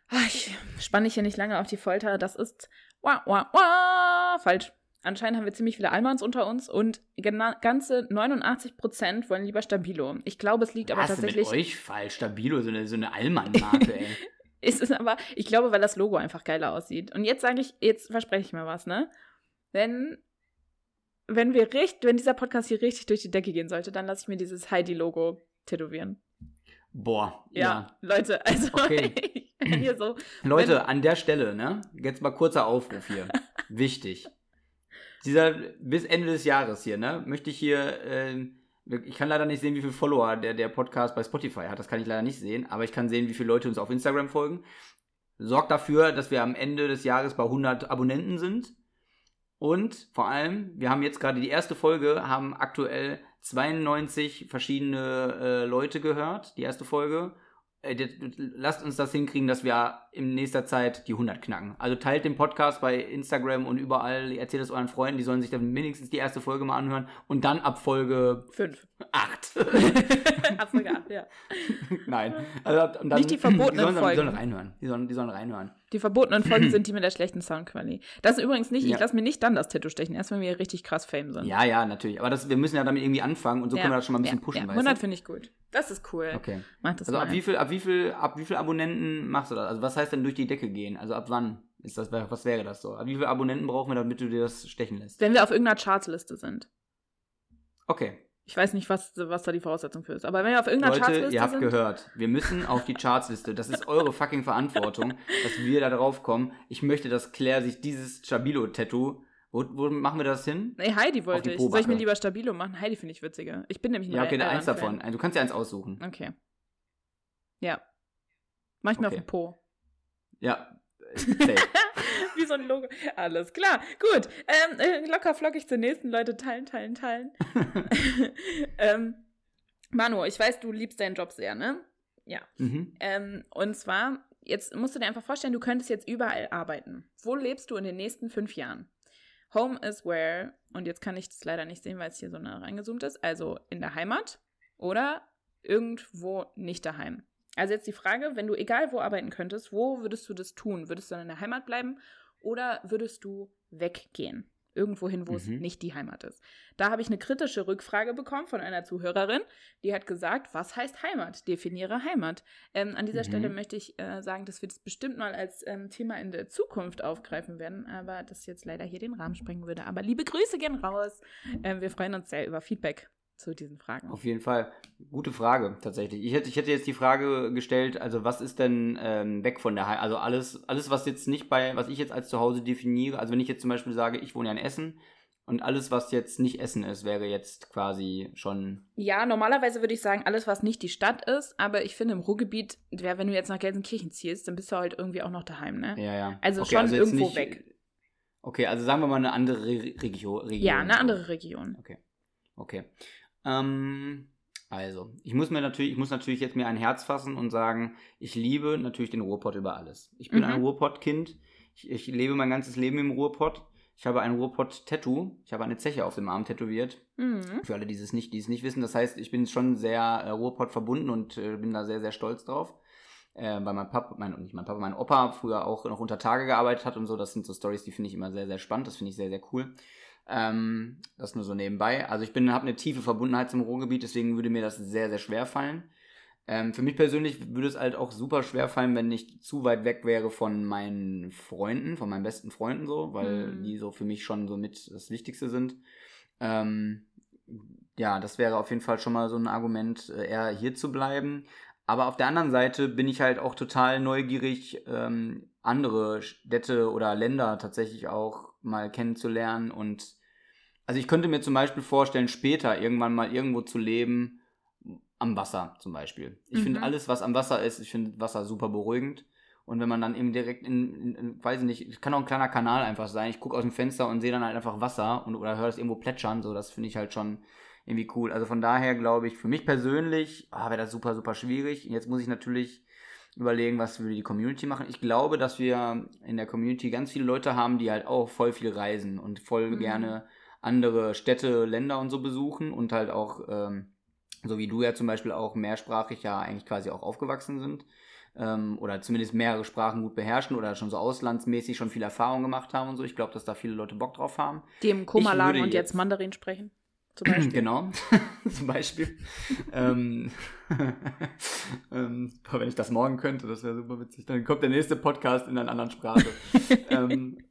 ah, ich spanne dich hier nicht lange auf die Folter. Das ist wah, wah, wah, falsch. Anscheinend haben wir ziemlich viele Almans unter uns und ganze 89% wollen lieber Stabilo. Ich glaube, es liegt aber Was ist tatsächlich. mit euch falsch? Stabilo, so eine, so eine Allmann-Marke, ey. Ist es aber, ich glaube, weil das Logo einfach geiler aussieht. Und jetzt sage ich, jetzt verspreche ich mir was, ne? Wenn, wenn wir richtig, wenn dieser Podcast hier richtig durch die Decke gehen sollte, dann lasse ich mir dieses Heidi-Logo tätowieren. Boah, Ja, ja. Leute, also Okay. ich bin hier so. Leute, an der Stelle, ne? Jetzt mal kurzer Aufruf hier. Wichtig. dieser, bis Ende des Jahres hier, ne, möchte ich hier, äh, ich kann leider nicht sehen, wie viele Follower der, der Podcast bei Spotify hat. Das kann ich leider nicht sehen, aber ich kann sehen, wie viele Leute uns auf Instagram folgen. Sorgt dafür, dass wir am Ende des Jahres bei 100 Abonnenten sind. Und vor allem, wir haben jetzt gerade die erste Folge, haben aktuell 92 verschiedene äh, Leute gehört, die erste Folge. Äh, lasst uns das hinkriegen, dass wir in nächster Zeit die 100 knacken. Also teilt den Podcast bei Instagram und überall, erzählt es euren Freunden, die sollen sich dann mindestens die erste Folge mal anhören und dann ab Folge 5. 8. ab Folge 8, ja. Nein. Also dann, Nicht die verbotenen die sollen, Folgen. Die sollen reinhören. Die sollen, die sollen reinhören. Die verbotenen Folgen sind die mit der schlechten Soundqualität. Das ist übrigens nicht, ich Ja. lasse mir nicht dann das Tattoo stechen, erst wenn wir richtig krass Fame sind. Ja, ja, natürlich. Aber das, wir müssen ja damit irgendwie anfangen und so Ja. können wir das schon mal ein bisschen ja, pushen, ja. weißt 100 du? finde ich gut. Das ist cool. Okay. Mach das Also mal. ab wie viel, ab wie viel, ab wie viel Abonnenten machst du das? Also was heißt denn durch die Decke gehen? Also ab wann ist das, was wäre das so? Ab wie viele Abonnenten brauchen wir, damit du dir das stechen lässt? Wenn wir auf irgendeiner Chartsliste sind. Okay. Ich weiß nicht, was, was da die Voraussetzung für ist. Aber wenn wir auf irgendeiner Leute, Chartsliste ihr habt sind. gehört. Wir müssen auf die Chartsliste. Das ist eure fucking Verantwortung, dass wir da drauf kommen. Ich möchte, dass Claire sich dieses Stabilo-Tattoo. Wo, wo machen wir das hin? Nee, Heidi wollte ich. Soll ich mir lieber Stabilo machen? Heidi finde ich witziger. Ich bin nämlich ein Ja, okay, eins davon. Du kannst ja eins aussuchen. Okay. Ja. Mach ich mir Okay. auf den Po. Ja. so ein Logo. Alles klar. Gut. Ähm, äh, locker flockig zur nächsten. Leute, teilen, teilen, teilen. ähm, Manu, ich weiß, du liebst deinen Job sehr, ne? Ja. mhm. Ähm, und zwar, jetzt musst du dir einfach vorstellen, du könntest jetzt überall arbeiten. Wo lebst du in den nächsten fünf Jahren? Home is where, und jetzt kann ich das leider nicht sehen, weil es hier so nah reingezoomt ist, also in der Heimat oder irgendwo nicht daheim. Also jetzt die Frage, wenn du egal wo arbeiten könntest, wo würdest du das tun? Würdest du dann in der Heimat bleiben oder würdest du weggehen? Irgendwohin, wo es Mhm. nicht die Heimat ist. Da habe ich eine kritische Rückfrage bekommen von einer Zuhörerin, die hat gesagt, was heißt Heimat? Definiere Heimat. Ähm, an dieser Mhm. Stelle möchte ich äh, sagen, dass wir das bestimmt mal als ähm, Thema in der Zukunft aufgreifen werden, aber das jetzt leider hier den Rahmen sprengen würde. Aber liebe Grüße gehen raus. Ähm, wir freuen uns sehr über Feedback zu diesen Fragen. Auf jeden Fall. Gute Frage, tatsächlich. Ich hätte, ich hätte jetzt die Frage gestellt, also was ist denn ähm, weg von der Heimat? Also alles, alles, was jetzt nicht bei, was ich jetzt als Zuhause definiere, also wenn ich jetzt zum Beispiel sage, ich wohne ja in Essen und alles, was jetzt nicht Essen ist, wäre jetzt quasi schon. Ja, normalerweise würde ich sagen, alles, was nicht die Stadt ist, aber ich finde im Ruhrgebiet, wenn du jetzt nach Gelsenkirchen ziehst, dann bist du halt irgendwie auch noch daheim, ne? Ja, ja. Also schon jetzt irgendwo weg. Okay, also sagen wir mal eine andere Re Regio Region. Ja, eine andere Region. Okay. Okay. Ähm, also, ich muss mir natürlich, ich muss natürlich jetzt mir ein Herz fassen und sagen, ich liebe natürlich den Ruhrpott über alles. Ich bin Mhm. ein Ruhrpott-Kind. Ich, ich lebe mein ganzes Leben im Ruhrpott. Ich habe ein Ruhrpott-Tattoo. Ich habe eine Zeche auf dem Arm tätowiert. Mhm. Für alle, die es nicht, die es nicht wissen. Das heißt, ich bin schon sehr äh, Ruhrpott verbunden und äh, bin da sehr, sehr stolz drauf. Äh, weil mein Papa, mein, nicht mein Papa, mein Opa früher auch noch unter Tage gearbeitet hat und so. Das sind so Stories, die finde ich immer sehr, sehr spannend. Das finde ich sehr, sehr cool. Ähm, das nur so nebenbei. Also ich bin, habe eine tiefe Verbundenheit zum Ruhrgebiet, deswegen würde mir das sehr, sehr schwer fallen. Ähm, für mich persönlich würde es halt auch super schwer fallen, wenn ich zu weit weg wäre von meinen Freunden, von meinen besten Freunden so, weil Mhm. die so für mich schon so mit das Wichtigste sind. Ähm, ja, das wäre auf jeden Fall schon mal so ein Argument, äh, eher hier zu bleiben. Aber auf der anderen Seite bin ich halt auch total neugierig, ähm, andere Städte oder Länder tatsächlich auch mal kennenzulernen. Und also ich könnte mir zum Beispiel vorstellen, später irgendwann mal irgendwo zu leben, am Wasser zum Beispiel. Ich Mhm. finde alles, was am Wasser ist, ich finde Wasser super beruhigend. Und wenn man dann eben direkt in, in, in weiß ich nicht, es kann auch ein kleiner Kanal einfach sein. Ich gucke aus dem Fenster und sehe dann halt einfach Wasser und oder höre es irgendwo plätschern, so das finde ich halt schon irgendwie cool. Also von daher glaube ich, für mich persönlich ah, wäre das super, super schwierig. Jetzt muss ich natürlich überlegen, was würde die Community machen. Ich glaube, dass wir in der Community ganz viele Leute haben, die halt auch voll viel reisen und voll Mhm. gerne andere Städte, Länder und so besuchen und halt auch, ähm, so wie du ja zum Beispiel auch mehrsprachig ja eigentlich quasi auch aufgewachsen sind ähm, oder zumindest mehrere Sprachen gut beherrschen oder schon so auslandsmäßig schon viel Erfahrung gemacht haben und so. Ich glaube, dass da viele Leute Bock drauf haben. Die im Koma lagen und jetzt jetzt- Mandarin sprechen. Zum Beispiel. Genau, zum Beispiel. ähm, ähm, wenn ich das morgen könnte, das wäre super witzig. Dann kommt der nächste Podcast in einer anderen Sprache. ähm,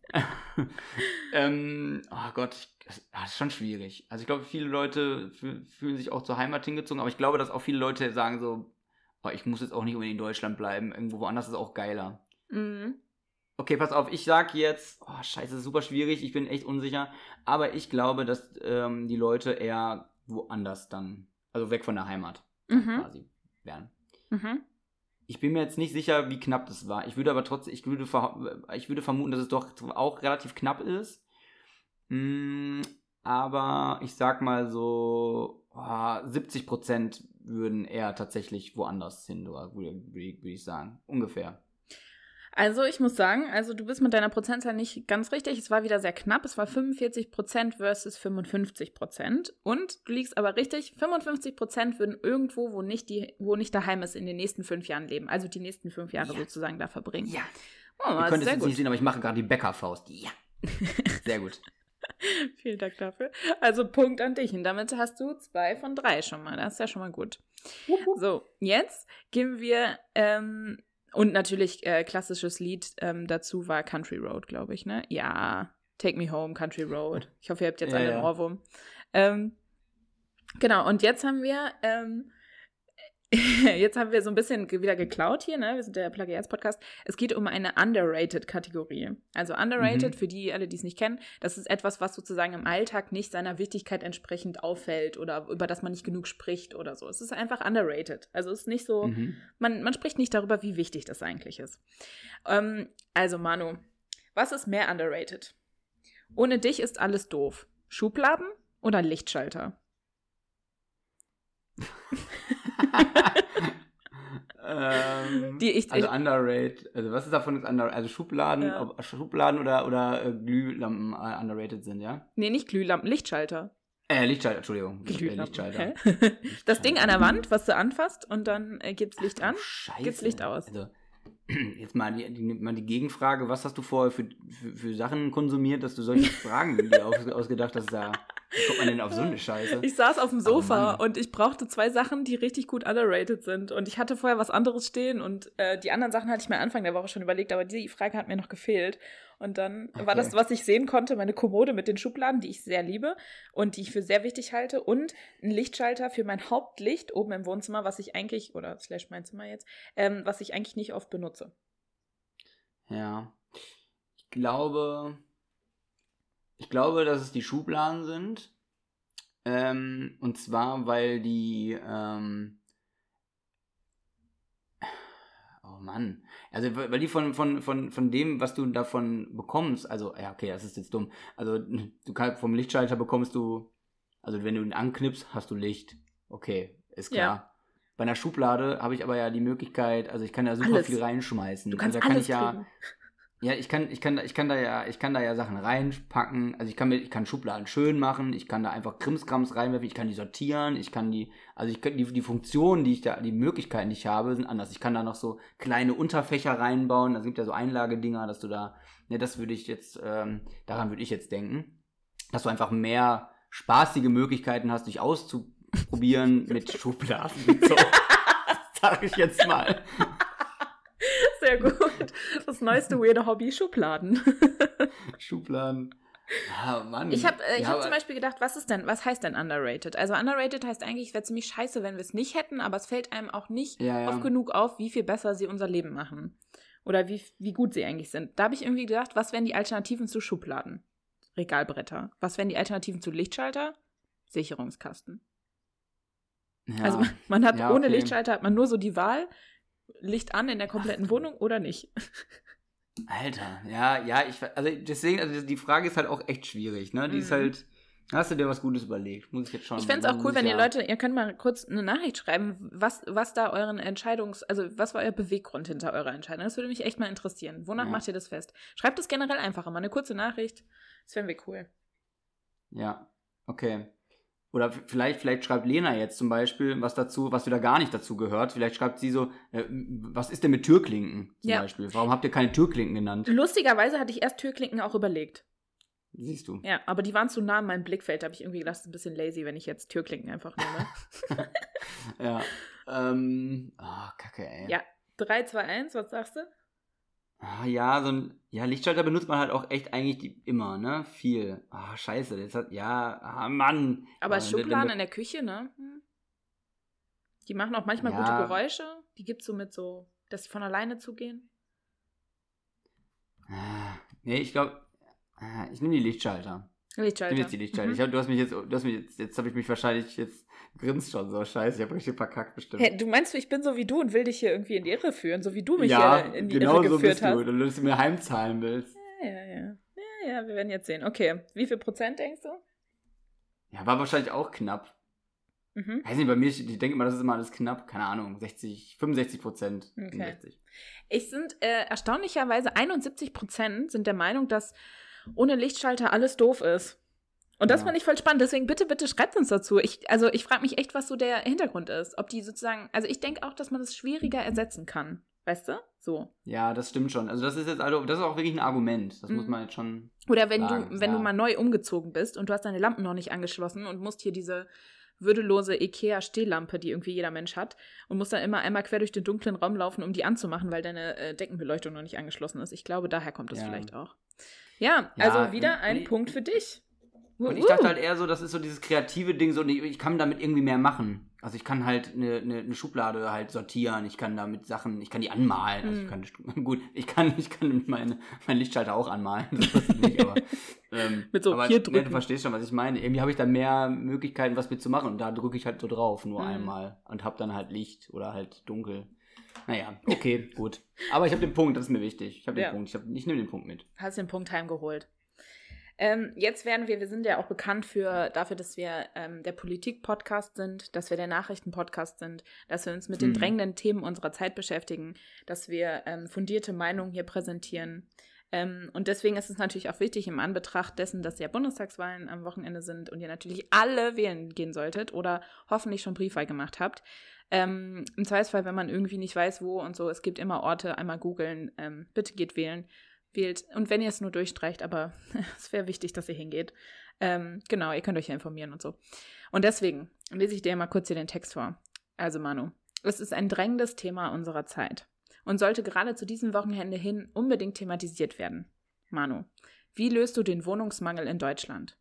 ähm, oh Gott, ich, das, ah, das ist schon schwierig. Also ich glaube, viele Leute fü- fühlen sich auch zur Heimat hingezogen, aber ich glaube, dass auch viele Leute sagen so, oh, ich muss jetzt auch nicht unbedingt in Deutschland bleiben, irgendwo woanders ist auch geiler. Mhm. Okay, pass auf, ich sag jetzt, oh scheiße, super schwierig, ich bin echt unsicher, aber ich glaube, dass ähm, die Leute eher woanders dann, also weg von der Heimat Mhm. quasi wären. Mhm. Ich bin mir jetzt nicht sicher, wie knapp das war. Ich würde aber trotzdem, ich würde, ich würde vermuten, dass es doch auch relativ knapp ist. Mm, aber ich sag mal so, ah, 70% würden eher tatsächlich woanders hin, würde ich sagen. Ungefähr. Also ich muss sagen, also du bist mit deiner Prozentzahl nicht ganz richtig. Es war wieder sehr knapp. Es war 45% versus 55%. Und du liegst aber richtig, 55% würden irgendwo, wo nicht, die, wo nicht daheim ist, in den nächsten fünf Jahren leben. Also die nächsten fünf Jahre Ja. sozusagen da verbringen. Ja. Oh, Ihr das könnt es jetzt gut. nicht sehen, aber ich mache gerade die Bäckerfaust. Ja. Sehr gut. Vielen Dank dafür. Also Punkt an dich. Und damit hast du zwei von drei schon mal. Das ist ja schon mal gut. So, jetzt gehen wir, ähm, und natürlich äh, klassisches Lied ähm, dazu war Country Road, glaube ich, ne? Ja, Take Me Home, Country Road. Ich hoffe, ihr habt jetzt Ja, alle einen Ohrwurm. Ähm, genau, und jetzt haben wir, ähm, jetzt haben wir so ein bisschen wieder geklaut hier, ne? Wir sind der Plagiats-Podcast. Es geht um eine Underrated-Kategorie. Also Underrated, Mhm. für die alle, die es nicht kennen, das ist etwas, was sozusagen im Alltag nicht seiner Wichtigkeit entsprechend auffällt oder über das man nicht genug spricht oder so. Es ist einfach underrated. Also es ist nicht so, Mhm. man, man spricht nicht darüber, wie wichtig das eigentlich ist. Ähm, also Manu, was ist mehr underrated? Ohne dich ist alles doof. Schubladen oder Lichtschalter? ähm, Die ich- also ich- underrated. Also was ist davon jetzt underrated? Also Schubladen, Ja. ob Schubladen oder, oder äh, Glühlampen äh, underrated sind, ja? Nee, nicht Glühlampen, Lichtschalter. Äh, Lichtschalter, Entschuldigung. Äh, Glühlampen. Lichtschalter. Hä? Das Ding an der Wand, was du anfasst und dann äh, geht's Licht an. Scheiße. geht's Licht aus. Also, jetzt mal die, die, mal die Gegenfrage, was hast du vorher für, für, für Sachen konsumiert, dass du solche Fragen dir aus, ausgedacht hast, da wie kommt man denn auf so eine Scheiße? Ich saß auf dem Sofa Mann. und ich brauchte zwei Sachen, die richtig gut underrated sind. Und ich hatte vorher was anderes stehen und äh, die anderen Sachen hatte ich mir Anfang der Woche schon überlegt, aber die Frage hat mir noch gefehlt. Und dann war Okay. das, was ich sehen konnte, meine Kommode mit den Schubladen, die ich sehr liebe und die ich für sehr wichtig halte und ein Lichtschalter für mein Hauptlicht oben im Wohnzimmer, was ich eigentlich, oder slash mein Zimmer jetzt, ähm, was ich eigentlich nicht oft benutze. Ja. Ich glaube, ich glaube, dass es die Schubladen sind. Ähm, und zwar, weil die, ähm, oh Mann. Also, weil die von, von, von, von dem, was du davon bekommst, also, ja, okay, das ist jetzt dumm. Also, du kannst vom Lichtschalter bekommst du, also, wenn du ihn anknipst, hast du Licht. Okay, ist klar. Ja. Bei einer Schublade habe ich aber ja die Möglichkeit, also ich kann da super Alles. viel reinschmeißen. Du kannst also da kann alles ich ja, kriegen. Ja, ich kann, ich kann, ich kann da ja, ich kann da ja Sachen reinpacken. Also ich kann mir, ich kann Schubladen schön machen. Ich kann da einfach Krimskrams reinwerfen. Ich kann die sortieren. Ich kann die, also ich kann die, die Funktionen, die ich da, die Möglichkeiten, die ich habe, sind anders. Ich kann da noch so kleine Unterfächer reinbauen. Es gibt ja so Einlagedinger, dass du da, ne, das würde ich jetzt, ähm, daran würde ich jetzt denken, dass du einfach mehr spaßige Möglichkeiten hast, dich auszuprobieren mit Schubladen. So, sag ich jetzt mal. Sehr gut. Das neueste weirde Hobby, Schubladen. Schubladen. Ah, Mann. Ich habe äh, ich Ja, hab zum Beispiel gedacht, was ist denn, was heißt denn underrated? Also underrated heißt eigentlich, es wäre ziemlich scheiße, wenn wir es nicht hätten, aber es fällt einem auch nicht Ja, ja. oft genug auf, wie viel besser sie unser Leben machen. Oder wie, wie gut sie eigentlich sind. Da habe ich irgendwie gedacht, was wären die Alternativen zu Schubladen? Regalbretter. Was wären die Alternativen zu Lichtschalter? Sicherungskasten. Ja. Also man, man hat Ja, ohne okay. Lichtschalter hat man nur so die Wahl, Licht an in der kompletten Wohnung oder nicht. Alter, ja, ja, ich, also deswegen, also die Frage ist halt auch echt schwierig, ne? Die ist Mhm. halt, hast du dir was Gutes überlegt? Muss ich jetzt schon. Ich fände es auch cool, wenn ja- ihr Leute, ihr könnt mal kurz eine Nachricht schreiben, was, was da euren Entscheidungs-, also was war euer Beweggrund hinter eurer Entscheidung? Das würde mich echt mal interessieren. Wonach Ja. macht ihr das fest? Schreibt es generell einfach immer, eine kurze Nachricht. Das fänden wir cool. Ja, okay. Oder vielleicht, vielleicht schreibt Lena jetzt zum Beispiel was dazu, was wieder gar nicht dazu gehört. Vielleicht schreibt sie so, äh, was ist denn mit Türklinken zum Ja. Beispiel? Warum habt ihr keine Türklinken genannt? Lustigerweise hatte ich erst Türklinken auch überlegt. Siehst du. Ja, aber die waren zu nah in meinem Blickfeld. Da habe ich irgendwie gedacht, das ist ein bisschen lazy, wenn ich jetzt Türklinken einfach nehme. Ja. Ähm, ah, kacke, ey. Ja. 3, 2, 1, was sagst du? Ah, ja, so ein, ja, Lichtschalter benutzt man halt auch echt eigentlich die, immer, ne? Viel. Ah, scheiße, das hat, ja, ah, Mann. Aber Ah, Schubladen dann- in der Küche, ne? Hm. Die machen auch manchmal Ja. gute Geräusche. Die gibt's so mit so, dass sie von alleine zugehen. Ah, Nee, ich glaube, ich nehme die Lichtschalter. Lichtschalter. Ich nehme jetzt die Lichtschalter. Mhm. Ich hab, du hast mich jetzt, du hast mich jetzt, jetzt habe ich mich wahrscheinlich jetzt grinst schon so scheiße. Ich habe richtig verkackt bestimmt. Hä, du meinst, ich bin so wie du und will dich hier irgendwie in die Irre führen, so wie du mich ja, hier in die genau Irre so geführt bist hast. du. Wenn du mir heimzahlen willst. Ja, ja, ja. Ja, ja, wir werden jetzt sehen. Okay, wie viel Prozent denkst du? Ja, war wahrscheinlich auch knapp. Mhm. Weiß nicht, bei mir, ich denke immer, das ist immer alles knapp. Keine Ahnung, 60, 65 Prozent. Okay. 65. Ich sind äh, erstaunlicherweise 71 Prozent sind der Meinung, dass ohne Lichtschalter alles doof ist. Und das Ja. fand ich voll spannend. Deswegen bitte, bitte schreibt uns dazu. Ich, also ich frage mich echt, was so der Hintergrund ist. Ob die sozusagen, also ich denke auch, dass man das schwieriger ersetzen kann. Weißt du? So. Ja, das stimmt schon. Also das ist jetzt also, das ist auch wirklich ein Argument. Das muss Mhm. man jetzt schon. Oder wenn Sagen, du, wenn ja. du mal neu umgezogen bist und du hast deine Lampen noch nicht angeschlossen und musst hier diese würdelose IKEA-Stehlampe, die irgendwie jeder Mensch hat, und musst dann immer einmal quer durch den dunklen Raum laufen, um die anzumachen, weil deine äh, Deckenbeleuchtung noch nicht angeschlossen ist. Ich glaube, daher kommt es Ja. vielleicht auch. Ja, Ja, also wieder und ein Punkt für dich. Und ich dachte halt eher so, das ist so dieses kreative Ding, so, ich, kann damit irgendwie mehr machen. Also ich kann halt eine, eine, eine Schublade halt sortieren, ich kann damit Sachen, ich kann die anmalen. Also ich Mhm. kann, gut, ich kann, ich kann meine, meinen Lichtschalter auch anmalen. Nicht, aber, ähm, Mit so aber hier ne, drücken. du verstehst schon, was ich meine. Irgendwie habe ich da mehr Möglichkeiten, was mit zu machen. Und da drücke ich halt so drauf, nur Mhm. einmal. Und habe dann halt Licht oder halt dunkel. Naja, okay, gut. Aber ich habe den Punkt, das ist mir wichtig. Ich habe den Ja. Punkt, ich, hab, ich nehme den Punkt mit. Hast den Punkt heimgeholt. Ähm, jetzt werden wir, wir sind ja auch bekannt für, dafür, dass wir ähm, der Politik-Podcast sind, dass wir der Nachrichten-Podcast sind, dass wir uns mit den Mhm. drängenden Themen unserer Zeit beschäftigen, dass wir ähm, fundierte Meinungen hier präsentieren. Ähm, und deswegen ist es natürlich auch wichtig, im Anbetracht dessen, dass ja Bundestagswahlen am Wochenende sind und ihr natürlich alle wählen gehen solltet oder hoffentlich schon Briefwahl gemacht habt. Ähm, Im Zweifelsfall, wenn man irgendwie nicht weiß, wo und so, es gibt immer Orte, einmal googeln, ähm, bitte geht wählen wählt. Und wenn ihr es nur durchstreicht, aber es wäre wichtig, dass ihr hingeht. Ähm, genau, ihr könnt euch ja informieren und so. Und deswegen lese ich dir mal kurz hier den Text vor. Also Manu, es ist ein drängendes Thema unserer Zeit und sollte gerade zu diesem Wochenende hin unbedingt thematisiert werden. Manu, wie löst du den Wohnungsmangel in Deutschland?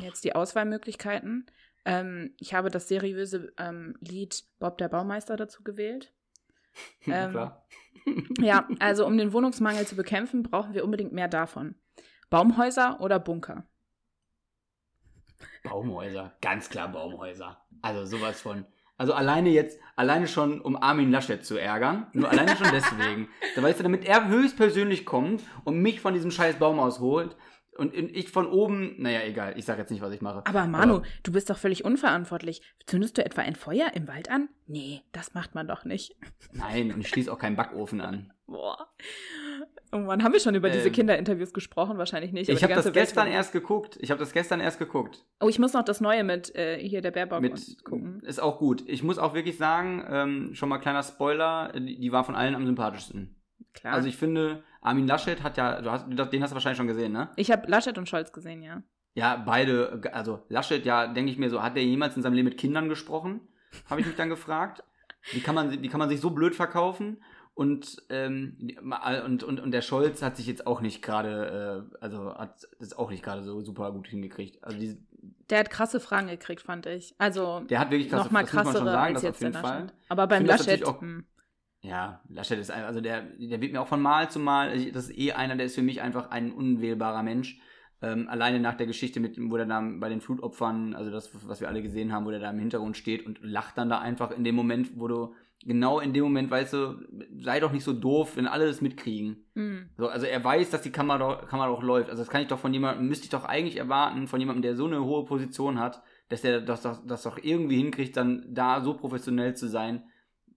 Jetzt die Auswahlmöglichkeiten. Ähm, ich habe das seriöse ähm, Lied Bob der Baumeister dazu gewählt. Ähm, Klar. Ja, also um den Wohnungsmangel zu bekämpfen, brauchen wir unbedingt mehr davon. Baumhäuser oder Bunker? Baumhäuser, ganz klar Baumhäuser. Also sowas von. Also alleine jetzt, alleine schon, um Armin Laschet zu ärgern. Nur alleine schon deswegen. Da weißt du, damit er höchstpersönlich kommt und mich von diesem scheiß Baum ausholt und ich von oben, naja, egal, ich sag jetzt nicht, was ich mache. Aber Manu, du bist doch völlig unverantwortlich. Zündest du etwa ein Feuer im Wald an? Nee, das macht man doch nicht. Nein, und ich schließe auch keinen Backofen an. Boah. Oh Mann, haben wir schon über diese Ähm, Kinderinterviews gesprochen? Wahrscheinlich nicht. aber Ich habe das Welt gestern wird- erst geguckt. Ich habe das gestern erst geguckt. Oh, ich muss noch das Neue mit äh, hier der Baerbock Mit, gucken. ist auch gut. Ich muss auch wirklich sagen, ähm, schon mal kleiner Spoiler, die, die war von allen am sympathischsten. Klar. Also ich finde, Armin Laschet hat ja, du hast, den hast du wahrscheinlich schon gesehen, ne? ich habe Laschet und Scholz gesehen, ja. Ja, beide, also Laschet, ja, denke ich mir so, hat der jemals in seinem Leben mit Kindern gesprochen? Habe ich mich dann gefragt. Wie kann man, wie kann man sich so blöd verkaufen? Und, ähm, und, und, und der Scholz hat sich jetzt auch nicht gerade, äh, also hat das auch nicht gerade so super gut hingekriegt. Also die, Der hat krasse Fragen gekriegt, fand ich. Also der hat wirklich krasse, noch mal krassere sagen, als auf jetzt der jeden Fall. Aber beim Laschet, auch- hm, Ja, Laschet ist also der, der wird mir auch von Mal zu Mal, also das ist eh einer, der ist für mich einfach ein unwählbarer Mensch. Ähm, alleine nach der Geschichte mit, wo der da bei den Flutopfern, also das, was wir alle gesehen haben, wo der da im Hintergrund steht und lacht dann da einfach in dem Moment, wo du, genau in dem Moment, weißt du, sei doch nicht so doof, wenn alle das mitkriegen. hm. So, also er weiß, dass die Kamera doch, Kamera doch läuft. Also das kann ich doch von jemandem, müsste ich doch eigentlich erwarten, von jemandem, der so eine hohe Position hat, dass der das, das, das doch irgendwie hinkriegt, dann da so professionell zu sein,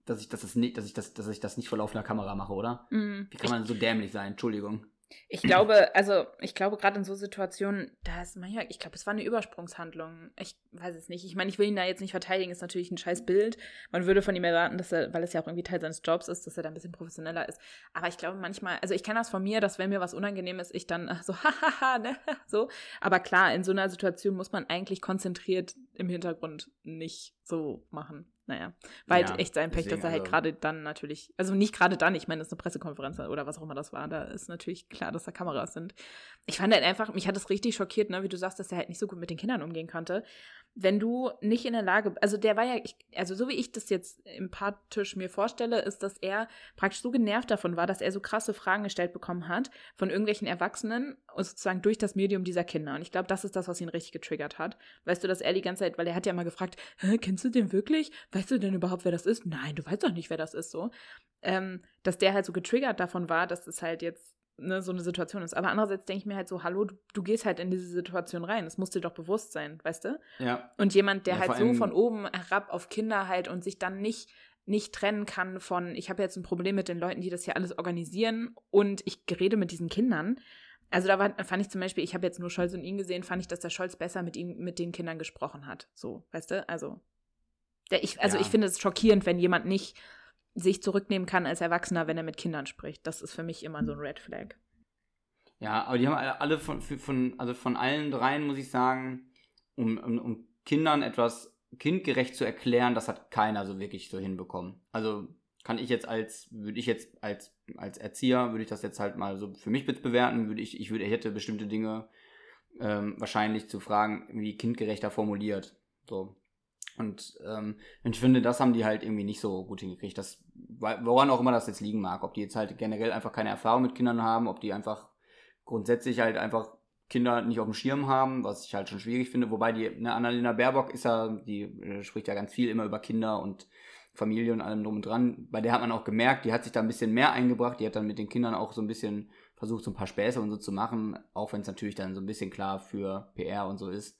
dass ich das, nicht, dass ich das, dass ich das nicht vor laufender Kamera mache, oder? Hm. Wie kann man so dämlich sein? Entschuldigung. Ich glaube, also ich glaube gerade in so Situationen, da ist manchmal, ich glaube, es war eine Übersprungshandlung. Ich weiß es nicht. Ich meine, ich will ihn da jetzt nicht verteidigen, ist natürlich ein scheiß Bild. Man würde von ihm erwarten, dass er, weil es ja auch irgendwie Teil seines Jobs ist, dass er da ein bisschen professioneller ist. Aber ich glaube manchmal, also ich kenne das von mir, dass wenn mir was unangenehm ist, ich dann so, hahaha, ne, so. Aber klar, in so einer Situation muss man eigentlich konzentriert im Hintergrund nicht so machen. Naja, war halt Ja, echt sein Pech, dass er halt also- gerade dann natürlich, also nicht gerade dann, ich meine, das ist eine Pressekonferenz oder was auch immer das war, da ist natürlich klar, dass da Kameras sind. Ich fand halt einfach, mich hat es richtig schockiert, ne, wie du sagst, dass er halt nicht so gut mit den Kindern umgehen konnte. Wenn du nicht in der Lage, also der war ja, ich, also so wie ich das jetzt empathisch mir vorstelle, ist, dass er praktisch so genervt davon war, dass er so krasse Fragen gestellt bekommen hat von irgendwelchen Erwachsenen, sozusagen durch das Medium dieser Kinder. Und ich glaube, das ist das, was ihn richtig getriggert hat. Weißt du, dass er die ganze Zeit, weil er hat ja mal gefragt, kennst du den wirklich? Weißt du denn überhaupt, wer das ist? Nein, du weißt doch nicht, wer das ist, so. Ähm, dass der halt so getriggert davon war, dass es halt jetzt ne, so eine Situation ist. Aber andererseits denke ich mir halt so, hallo, du, du, gehst halt in diese Situation rein. Das muss dir doch bewusst sein, weißt du? Ja. Und jemand, der ja, halt so von oben herab auf Kinder halt und sich dann nicht nicht trennen kann von, ich habe jetzt ein Problem mit den Leuten, die das hier alles organisieren und ich rede mit diesen Kindern. Also da war, fand ich zum Beispiel, ich habe jetzt nur Scholz und ihn gesehen, fand ich, dass der Scholz besser mit ihm, mit den Kindern gesprochen hat. So, weißt du? Also, der, ich, also ja. ich finde es schockierend, wenn jemand nicht sich zurücknehmen kann als Erwachsener, wenn er mit Kindern spricht. Das ist für mich immer so ein Red Flag. Ja, aber die haben alle von, von also von allen dreien, muss ich sagen, um, um, um Kindern etwas kindgerecht zu erklären, das hat keiner so wirklich so hinbekommen. Also kann ich jetzt als, würde ich jetzt als, als Erzieher, würde ich das jetzt halt mal so für mich bewerten, würde ich, ich würde, hätte bestimmte Dinge ähm, wahrscheinlich zu fragen, wie kindgerechter formuliert. So. Und ähm, ich finde, das haben die halt irgendwie nicht so gut hingekriegt. Das, woran auch immer das jetzt liegen mag. Ob die jetzt halt generell einfach keine Erfahrung mit Kindern haben, ob die einfach grundsätzlich halt einfach Kinder nicht auf dem Schirm haben, was ich halt schon schwierig finde. Wobei die, ne, Annalena Baerbock ist ja, die äh, spricht ja ganz viel immer über Kinder und Familie und allem drum und dran. Bei der hat man auch gemerkt, die hat sich da ein bisschen mehr eingebracht. Die hat dann mit den Kindern auch so ein bisschen versucht, so ein paar Späße und so zu machen. Auch wenn es natürlich dann so ein bisschen klar für PR und so ist.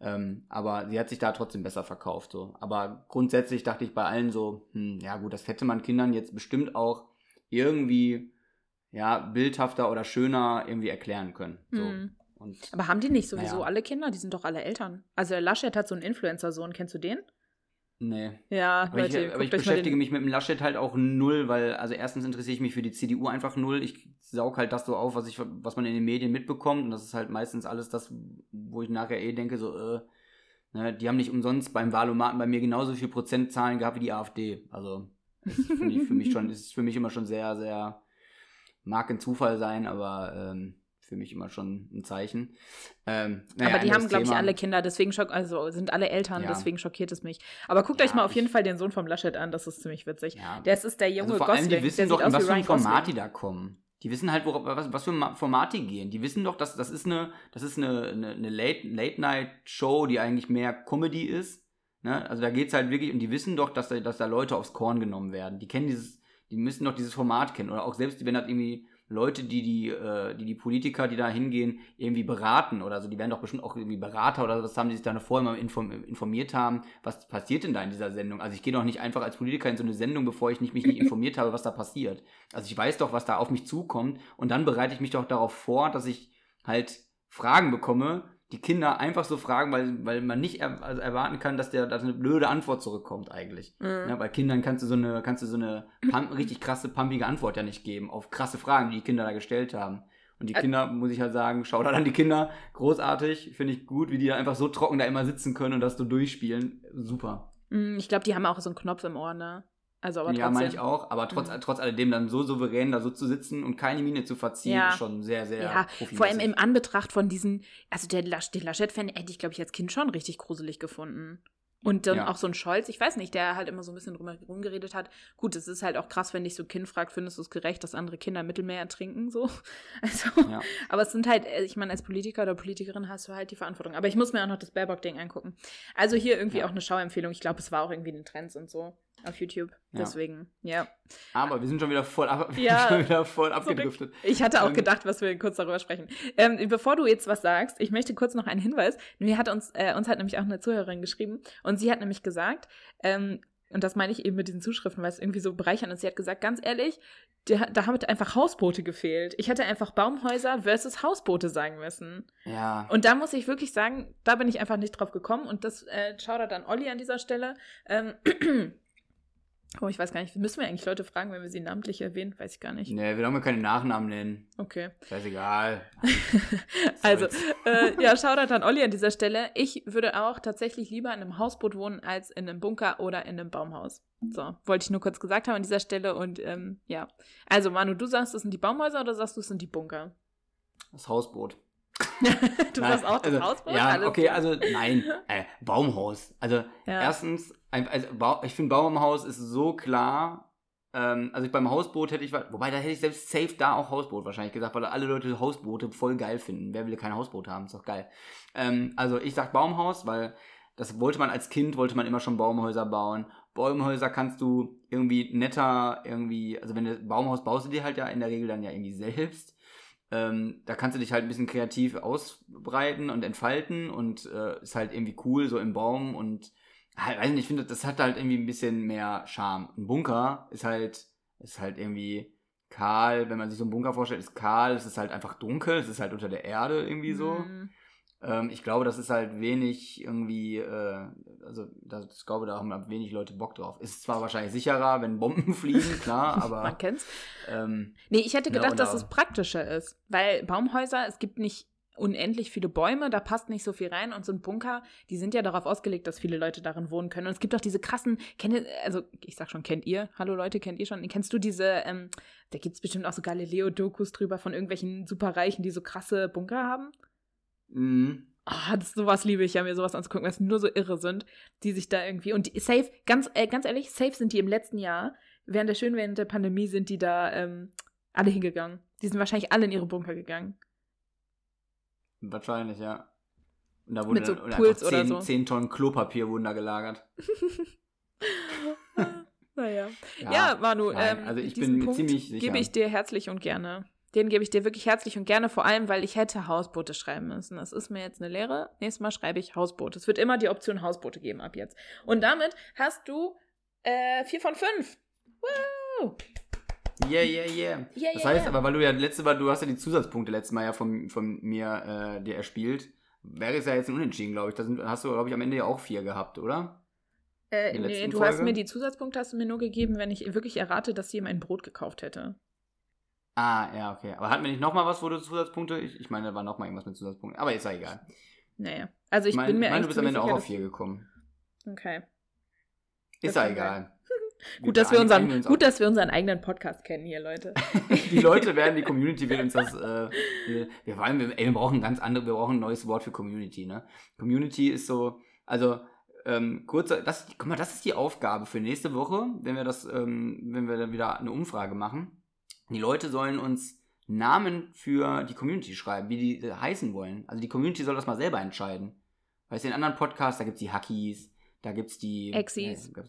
Ähm, aber sie hat sich da trotzdem besser verkauft. So. Aber grundsätzlich dachte ich bei allen so, hm, ja gut, das hätte man Kindern jetzt bestimmt auch irgendwie ja, bildhafter oder schöner irgendwie erklären können. So. Mhm. Und, aber haben die nicht sowieso naja. alle Kinder? Die sind doch alle Eltern. Also Laschet hat so einen Influencer-Sohn, kennst du den? Nee. Ja, aber Leute, ich, aber ich beschäftige mich mit dem Laschet halt auch null, weil, also erstens interessiere ich mich für die CDU einfach null. Ich saug halt das so auf, was ich, was man in den Medien mitbekommt. Und das ist halt meistens alles das, wo ich nachher eh denke, so, äh, ne, die haben nicht umsonst beim Wahlomaten bei mir genauso viel Prozentzahlen gehabt wie die AfD. Also, das ist für mich schon, ist für mich immer schon sehr, sehr, mag ein Zufall sein, aber ähm, für mich immer schon ein Zeichen. Ähm, naja, aber die haben, glaube ich, alle Kinder, deswegen schock, also sind alle Eltern, ja. deswegen schockiert es mich. Aber guckt ja, euch mal auf jeden Fall den Sohn vom Laschet an, das ist ziemlich witzig. Ja. Der ist der junge also vor Gosling. Allem, die wissen doch, in was für ein Format die da kommen. Die wissen halt, worauf, was, was für Format die gehen. Die wissen doch, dass das ist eine, das ist eine, eine, eine Late-Night-Show, die eigentlich mehr Comedy ist. Ne? Also da geht es halt wirklich, und die wissen doch, dass da, dass da Leute aufs Korn genommen werden. Die kennen dieses, die müssen doch dieses Format kennen. Oder auch selbst, wenn das irgendwie Leute, die die, äh, die die Politiker, die da hingehen, irgendwie beraten oder so, die werden doch bestimmt auch irgendwie Berater oder was haben die sich da vorher mal informiert haben, was passiert denn da in dieser Sendung? Also ich gehe doch nicht einfach als Politiker in so eine Sendung, bevor ich nicht, mich nicht informiert habe, was da passiert. Also ich weiß doch, was da auf mich zukommt und dann bereite ich mich doch darauf vor, dass ich halt Fragen bekomme, die Kinder einfach so fragen, weil, weil man nicht er, also erwarten kann, dass der dass eine blöde Antwort zurückkommt eigentlich. Mhm. Ja, bei Kindern kannst du so eine, kannst du so eine pump, richtig krasse, pumpige Antwort ja nicht geben auf krasse Fragen, die die Kinder da gestellt haben. Und die Kinder, muss ich halt sagen, schau da an die Kinder, großartig, finde ich gut, wie die da einfach so trocken da immer sitzen können und das so durchspielen. Super. Mhm, ich glaube, die haben auch so einen Knopf im Ohr, ne? Also, aber ja, meine ich auch. Aber trotz, mhm. trotz alledem dann so souverän da so zu sitzen und keine Miene zu verziehen, ja. ist schon sehr, sehr Ja, vor allem im Anbetracht von diesen, also der Lasch, den Laschet-Fan hätte ich, glaube ich, als Kind schon richtig gruselig gefunden. Und dann ja. auch so ein Scholz, ich weiß nicht, der halt immer so ein bisschen drumherum geredet hat. Gut, es ist halt auch krass, wenn dich so ein Kind fragt, findest du es gerecht, dass andere Kinder Mittelmeer ertrinken, so. Also, ja. aber es sind halt, ich meine, als Politiker oder Politikerin hast du halt die Verantwortung. Aber ich muss mir auch noch das Baerbock-Ding angucken. Also hier irgendwie ja. auch eine Schauempfehlung. Ich glaube, es war auch irgendwie in den Trends und so auf YouTube. Ja. Deswegen, ja. Aber wir sind schon wieder voll, ab, ja, schon wieder voll abgedriftet. Ich hatte auch ähm, gedacht, was wir kurz darüber sprechen. Ähm, bevor du jetzt was sagst, ich möchte kurz noch einen Hinweis. Mir hat uns, äh, uns hat nämlich auch eine Zuhörerin geschrieben und sie hat nämlich gesagt, ähm, und das meine ich eben mit diesen Zuschriften, weil es irgendwie so bereichern ist. Sie hat gesagt, ganz ehrlich, der, da haben einfach Hausboote gefehlt. Ich hätte einfach Baumhäuser versus Hausboote sagen müssen. Ja. Und da muss ich wirklich sagen, da bin ich einfach nicht drauf gekommen. Und das äh, schaut dann Olli an dieser Stelle. Ähm, Oh, ich weiß gar nicht. Müssen wir eigentlich Leute fragen, wenn wir sie namentlich erwähnen? Weiß ich gar nicht. Nee, wir wollen keine Nachnamen nennen. Okay. Scheißegal. also, äh, ja, Shoutout an Olli an dieser Stelle. Ich würde auch tatsächlich lieber in einem Hausboot wohnen als in einem Bunker oder in einem Baumhaus. So, wollte ich nur kurz gesagt haben an dieser Stelle. Und ähm, ja. Also, Manu, du sagst, es sind die Baumhäuser oder sagst du, es sind die Bunker? Das Hausboot. du Nein, sagst auch das also, Hausboot? Ja, Alles okay, also nein, äh, Baumhaus. Also Ja. erstens, also, ich finde Baumhaus ist so klar. Ähm, also beim Hausboot hätte ich, wobei da hätte ich selbst safe da auch Hausboot wahrscheinlich gesagt, weil alle Leute Hausboote voll geil finden. Wer will kein Hausboot haben? Ist doch geil. Ähm, also ich sag Baumhaus, weil das wollte man als Kind, wollte man immer schon Baumhäuser bauen. Baumhäuser kannst du irgendwie netter, irgendwie, also wenn du Baumhaus baust du dir halt ja in der Regel dann ja irgendwie selbst. Ähm, da kannst du dich halt ein bisschen kreativ ausbreiten und entfalten und äh, ist halt irgendwie cool, so im Baum und halt, weiß nicht, ich finde, das hat halt irgendwie ein bisschen mehr Charme. Ein Bunker ist halt, ist halt irgendwie kahl, wenn man sich so einen Bunker vorstellt, ist kahl, es ist halt einfach dunkel, es ist halt unter der Erde irgendwie so. Mhm. Ähm, ich glaube, das ist halt wenig irgendwie, äh, also das, ich glaube, da haben halt wenig Leute Bock drauf. Ist zwar wahrscheinlich sicherer, wenn Bomben fliegen, klar, aber Man kennt's. ähm, Nee, ich hätte gedacht, und dass es praktischer ist, weil Baumhäuser, es gibt nicht unendlich viele Bäume, da passt nicht so viel rein und so ein Bunker, die sind ja darauf ausgelegt, dass viele Leute darin wohnen können. Und es gibt auch diese krassen, kennt ihr, also ich sag schon, kennt ihr? Hallo Leute, kennt ihr schon? Kennst du diese, ähm, da gibt's bestimmt auch so Galileo-Dokus drüber von irgendwelchen Superreichen, die so krasse Bunker haben? Mh, Ah, das sowas liebe ich ja, mir sowas anzugucken, weil es nur so irre sind, die sich da irgendwie und die, safe, ganz, äh, ganz ehrlich, safe sind die im letzten Jahr, während der schön während der Pandemie sind die da ähm, alle hingegangen. Die sind wahrscheinlich alle in ihre Bunker gegangen. wahrscheinlich, ja. Und da wurde Mit so oder Puls oder 10, so. 10 Tonnen Klopapier wurden da gelagert. naja. Ja, Manu, nein, ähm, also ich bin Punkt ziemlich sicher. gebe ich dir herzlich und gerne. Den gebe ich dir wirklich herzlich und gerne, vor allem, weil ich hätte Hausboote schreiben müssen. Das ist mir jetzt eine Lehre. Nächstes Mal schreibe ich Hausboote. Es wird immer die Option Hausboote geben ab jetzt. Und damit hast du äh, vier von fünf. Wow! Yeah, yeah, yeah. Yeah, Das yeah, heißt yeah. aber, weil du ja letzte Mal, du hast ja die Zusatzpunkte letztes Mal ja von, von mir äh, dir erspielt, wäre es ja jetzt ein Unentschieden, glaube ich. Da hast du, glaube ich, am Ende ja auch vier gehabt, oder? Äh, nee, du hast Folge? mir die Zusatzpunkte hast du mir nur gegeben, wenn ich wirklich errate, dass jemand ein Brot gekauft hätte. Ah, ja, okay. Aber hatten wir nicht nochmal was, wo du Zusatzpunkte? Ich, ich meine, da war nochmal irgendwas mit Zusatzpunkten. Aber ist ja egal. Naja. Also ich mein, bin mir meine, eigentlich du bist am Ende auch auf vier gekommen. Okay. Ist ja egal. Gut, dass wir unseren, uns gut, dass wir unseren eigenen Podcast kennen hier, Leute. die Leute werden, die Community wird uns das, äh, wir, wir, wollen, wir, ey, wir brauchen ein ganz andere, wir brauchen ein neues Wort für Community, ne? Community ist so, also, ähm, kurzer, das, guck mal, das ist die Aufgabe für nächste Woche, wenn wir das, ähm, wenn wir dann wieder eine Umfrage machen. Die Leute sollen uns Namen für die Community schreiben, wie die äh, heißen wollen. Also die Community soll das mal selber entscheiden. Weißt du, in anderen Podcasts, da gibt's die Hackies, da gibt's die Exis. Äh,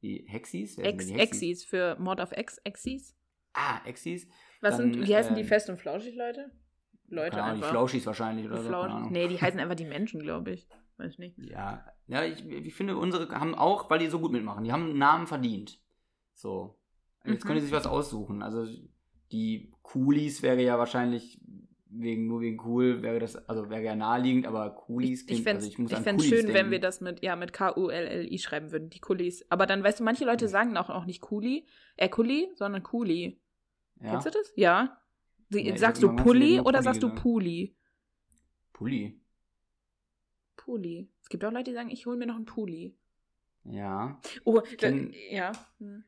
die Hexis? Ex die Hexis? Exis für Mod of X Exis. Ah, Exis. Was Dann, sind, wie heißen die ähm, fest und flauschig, Leute? Ahnung, die einfach. Flauschis wahrscheinlich oder Die so. Nee, die heißen einfach die Menschen, glaube ich. Weiß nicht. Ja, ja ich, ich finde, unsere haben auch, weil die so gut mitmachen, die haben einen Namen verdient. So. Jetzt Mhm. können die sich was aussuchen. Also die Coolies wäre ja wahrscheinlich wegen nur wegen cool wäre das also wäre ja naheliegend, aber Coolies Ich, ich klingt- fände es also ich muss ich fänd's Coolies schön, wenn denken. wir das mit, ja, mit K-U-L-L-I schreiben würden, die Kulis. Aber dann, weißt du, manche Leute sagen auch, auch nicht Kuli, äh, Kuli, sondern Kuli. ja? Kennst du das? Ja. Sie, ich sagst du Pulli oder Pulli sagst du. Puli? Pulli. Puli. Es gibt auch Leute, die sagen, ich hole mir noch einen Puli. Ja. Oh, da, ja. Hm.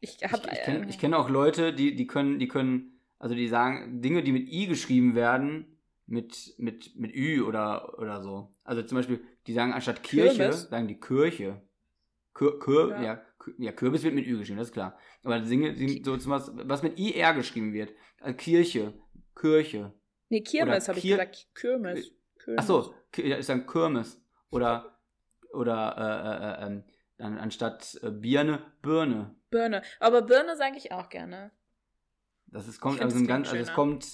Ich Ich, habe ich kenne ich kenn auch Leute, die, die können, die können, also die sagen Dinge, die mit I geschrieben werden, mit, mit, mit Ü oder, oder so. Also zum Beispiel, die sagen anstatt Kirche, Kirmes? sagen die Kirche. Kür, Kür, Ja. ja. Kür, ja, Kürbis wird mit Ü geschrieben, das ist klar. Aber Dinge, die- so zum was, was mit IR geschrieben wird. Also Kirche, Kirche. Nee, Kirmes habe ich gesagt. Kirmes. Kirmes. Ach so, Ki- ja, ist dann Kirmes. Oder, oder, äh, äh, äh, ähm, dann anstatt äh, Birne, Birne. Birne. Aber Birne sage ich auch gerne. Das ist, kommt also ein ganz, also es kommt,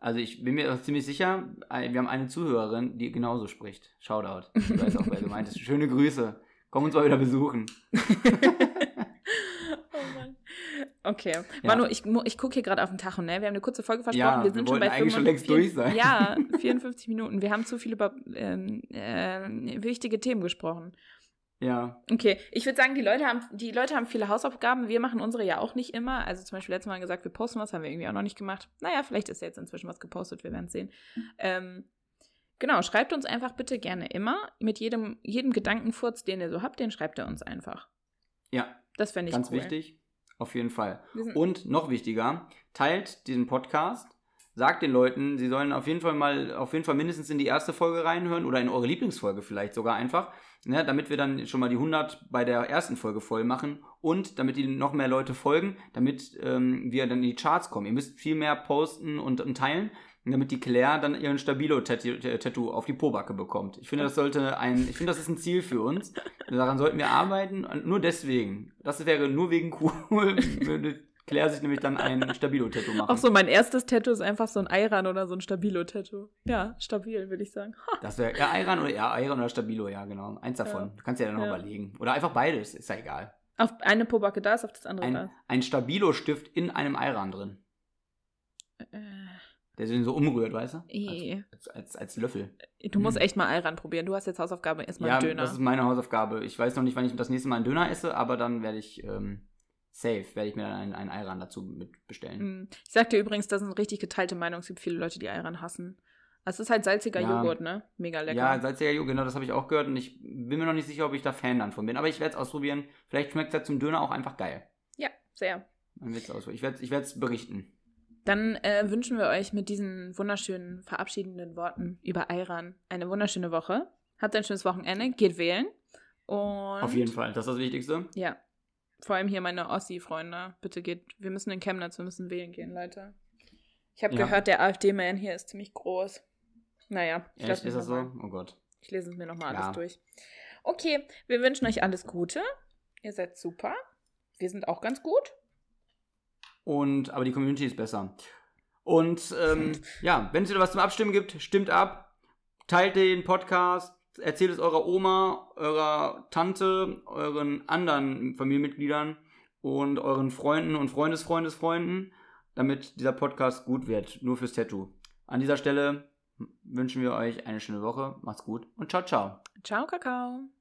also ich bin mir auch ziemlich sicher, wir haben eine Zuhörerin, die genauso spricht. Shoutout. Ich weiß auch, wer gemeint ist. Schöne Grüße. Komm uns mal wieder besuchen. oh. Okay. Manu, ich, ich gucke hier gerade auf den Tacho, ne? Wir haben eine kurze Folge versprochen. Ja, wir wir sind schon wollten bei eigentlich schon längst 45 durch sein. Ja, 54 Minuten. Wir haben zu viel über ähm, äh, wichtige Themen gesprochen. Ja, Okay, ich würde sagen, die Leute, haben, die Leute haben viele Hausaufgaben. Wir machen unsere ja auch nicht immer. Also zum Beispiel letztes Mal gesagt, wir posten was, haben wir irgendwie auch noch nicht gemacht. Naja, vielleicht ist ja jetzt inzwischen was gepostet, wir werden es sehen. Ähm, genau, schreibt uns einfach bitte gerne immer. Mit jedem, jedem Gedankenfurz, den ihr so habt, den schreibt ihr uns einfach. ja, Das fände ich ganz cool. wichtig. Auf jeden Fall. Und noch wichtiger, teilt diesen Podcast, sagt den Leuten, sie sollen auf jeden Fall mal, auf jeden Fall mindestens in die erste Folge reinhören oder in eure Lieblingsfolge vielleicht sogar einfach, ne, damit wir dann schon mal die 100 bei der ersten Folge voll machen und damit die noch mehr Leute folgen, damit ähm, wir dann in die Charts kommen. Ihr müsst viel mehr posten und, und teilen, damit die Claire dann ihren Stabilo-Tattoo auf die Pobacke bekommt. Ich finde, das sollte ein, ich finde, das ist ein Ziel für uns. Daran sollten wir arbeiten nur deswegen. Das wäre nur wegen cool, Claire sich nämlich dann ein Stabilo-Tattoo machen. Auch so, mein erstes Tattoo ist einfach so ein Ayran oder so ein Stabilo-Tattoo. Ja, stabil, würde ich sagen. Das wäre ja Ayran oder ja, oder Stabilo, ja, genau. Eins davon. Ja. Du kannst ja dann noch Ja. überlegen. Oder einfach beides, ist ja egal. Auf eine Pobacke da ist, auf das andere Ein, da. ein Stabilo-Stift in einem Ayran drin. Äh, Der sich so umrührt, weißt du? eh. Als, als, als Löffel. Du musst Mhm. echt mal Ayran probieren. Du hast jetzt Hausaufgabe, erst mal Ja, einen Döner. das ist meine Hausaufgabe. Ich weiß noch nicht, wann ich das nächste Mal einen Döner esse, aber dann werde ich ähm, safe, werde ich mir dann einen, einen Ayran dazu mit bestellen. Mm. Ich sag dir übrigens, das ist eine richtig geteilte Meinung. Es gibt viele Leute, die Ayran hassen. Es ist halt salziger Ja. Joghurt, ne? Mega lecker. Ja, salziger Joghurt, genau, das habe ich auch gehört und ich bin mir noch nicht sicher, ob ich da Fan dann von bin. Aber ich werde es ausprobieren. Vielleicht schmeckt es ja zum Döner auch einfach geil. ja sehr. Dann wird's ausprobieren. Ich werde ich werd's berichten. Dann äh, wünschen wir euch mit diesen wunderschönen, verabschiedenden Worten über Ayran eine wunderschöne Woche. Habt ein schönes Wochenende, geht wählen. Und Auf jeden Fall, das ist das Wichtigste. Ja. Vor allem hier meine Ossi-Freunde. Bitte geht. Wir müssen in Chemnitz, wir müssen wählen gehen, Leute. Ich habe Ja. gehört, der AfD-Man hier ist ziemlich groß. Naja, ich, lass ist das so? mal- Oh Gott. ich lese es mir nochmal Ja. alles durch. Okay, wir wünschen euch alles Gute. Ihr seid super. Wir sind auch ganz gut. Und, aber die Community ist besser. Und ähm, ja, wenn es wieder was zum Abstimmen gibt, stimmt ab, teilt den Podcast, erzählt es eurer Oma, eurer Tante, euren anderen Familienmitgliedern und euren Freunden und Freundesfreundesfreunden, damit dieser Podcast gut wird, nur fürs Tattoo. An dieser Stelle wünschen wir euch eine schöne Woche, macht's gut und ciao, ciao. Ciao, Kakao.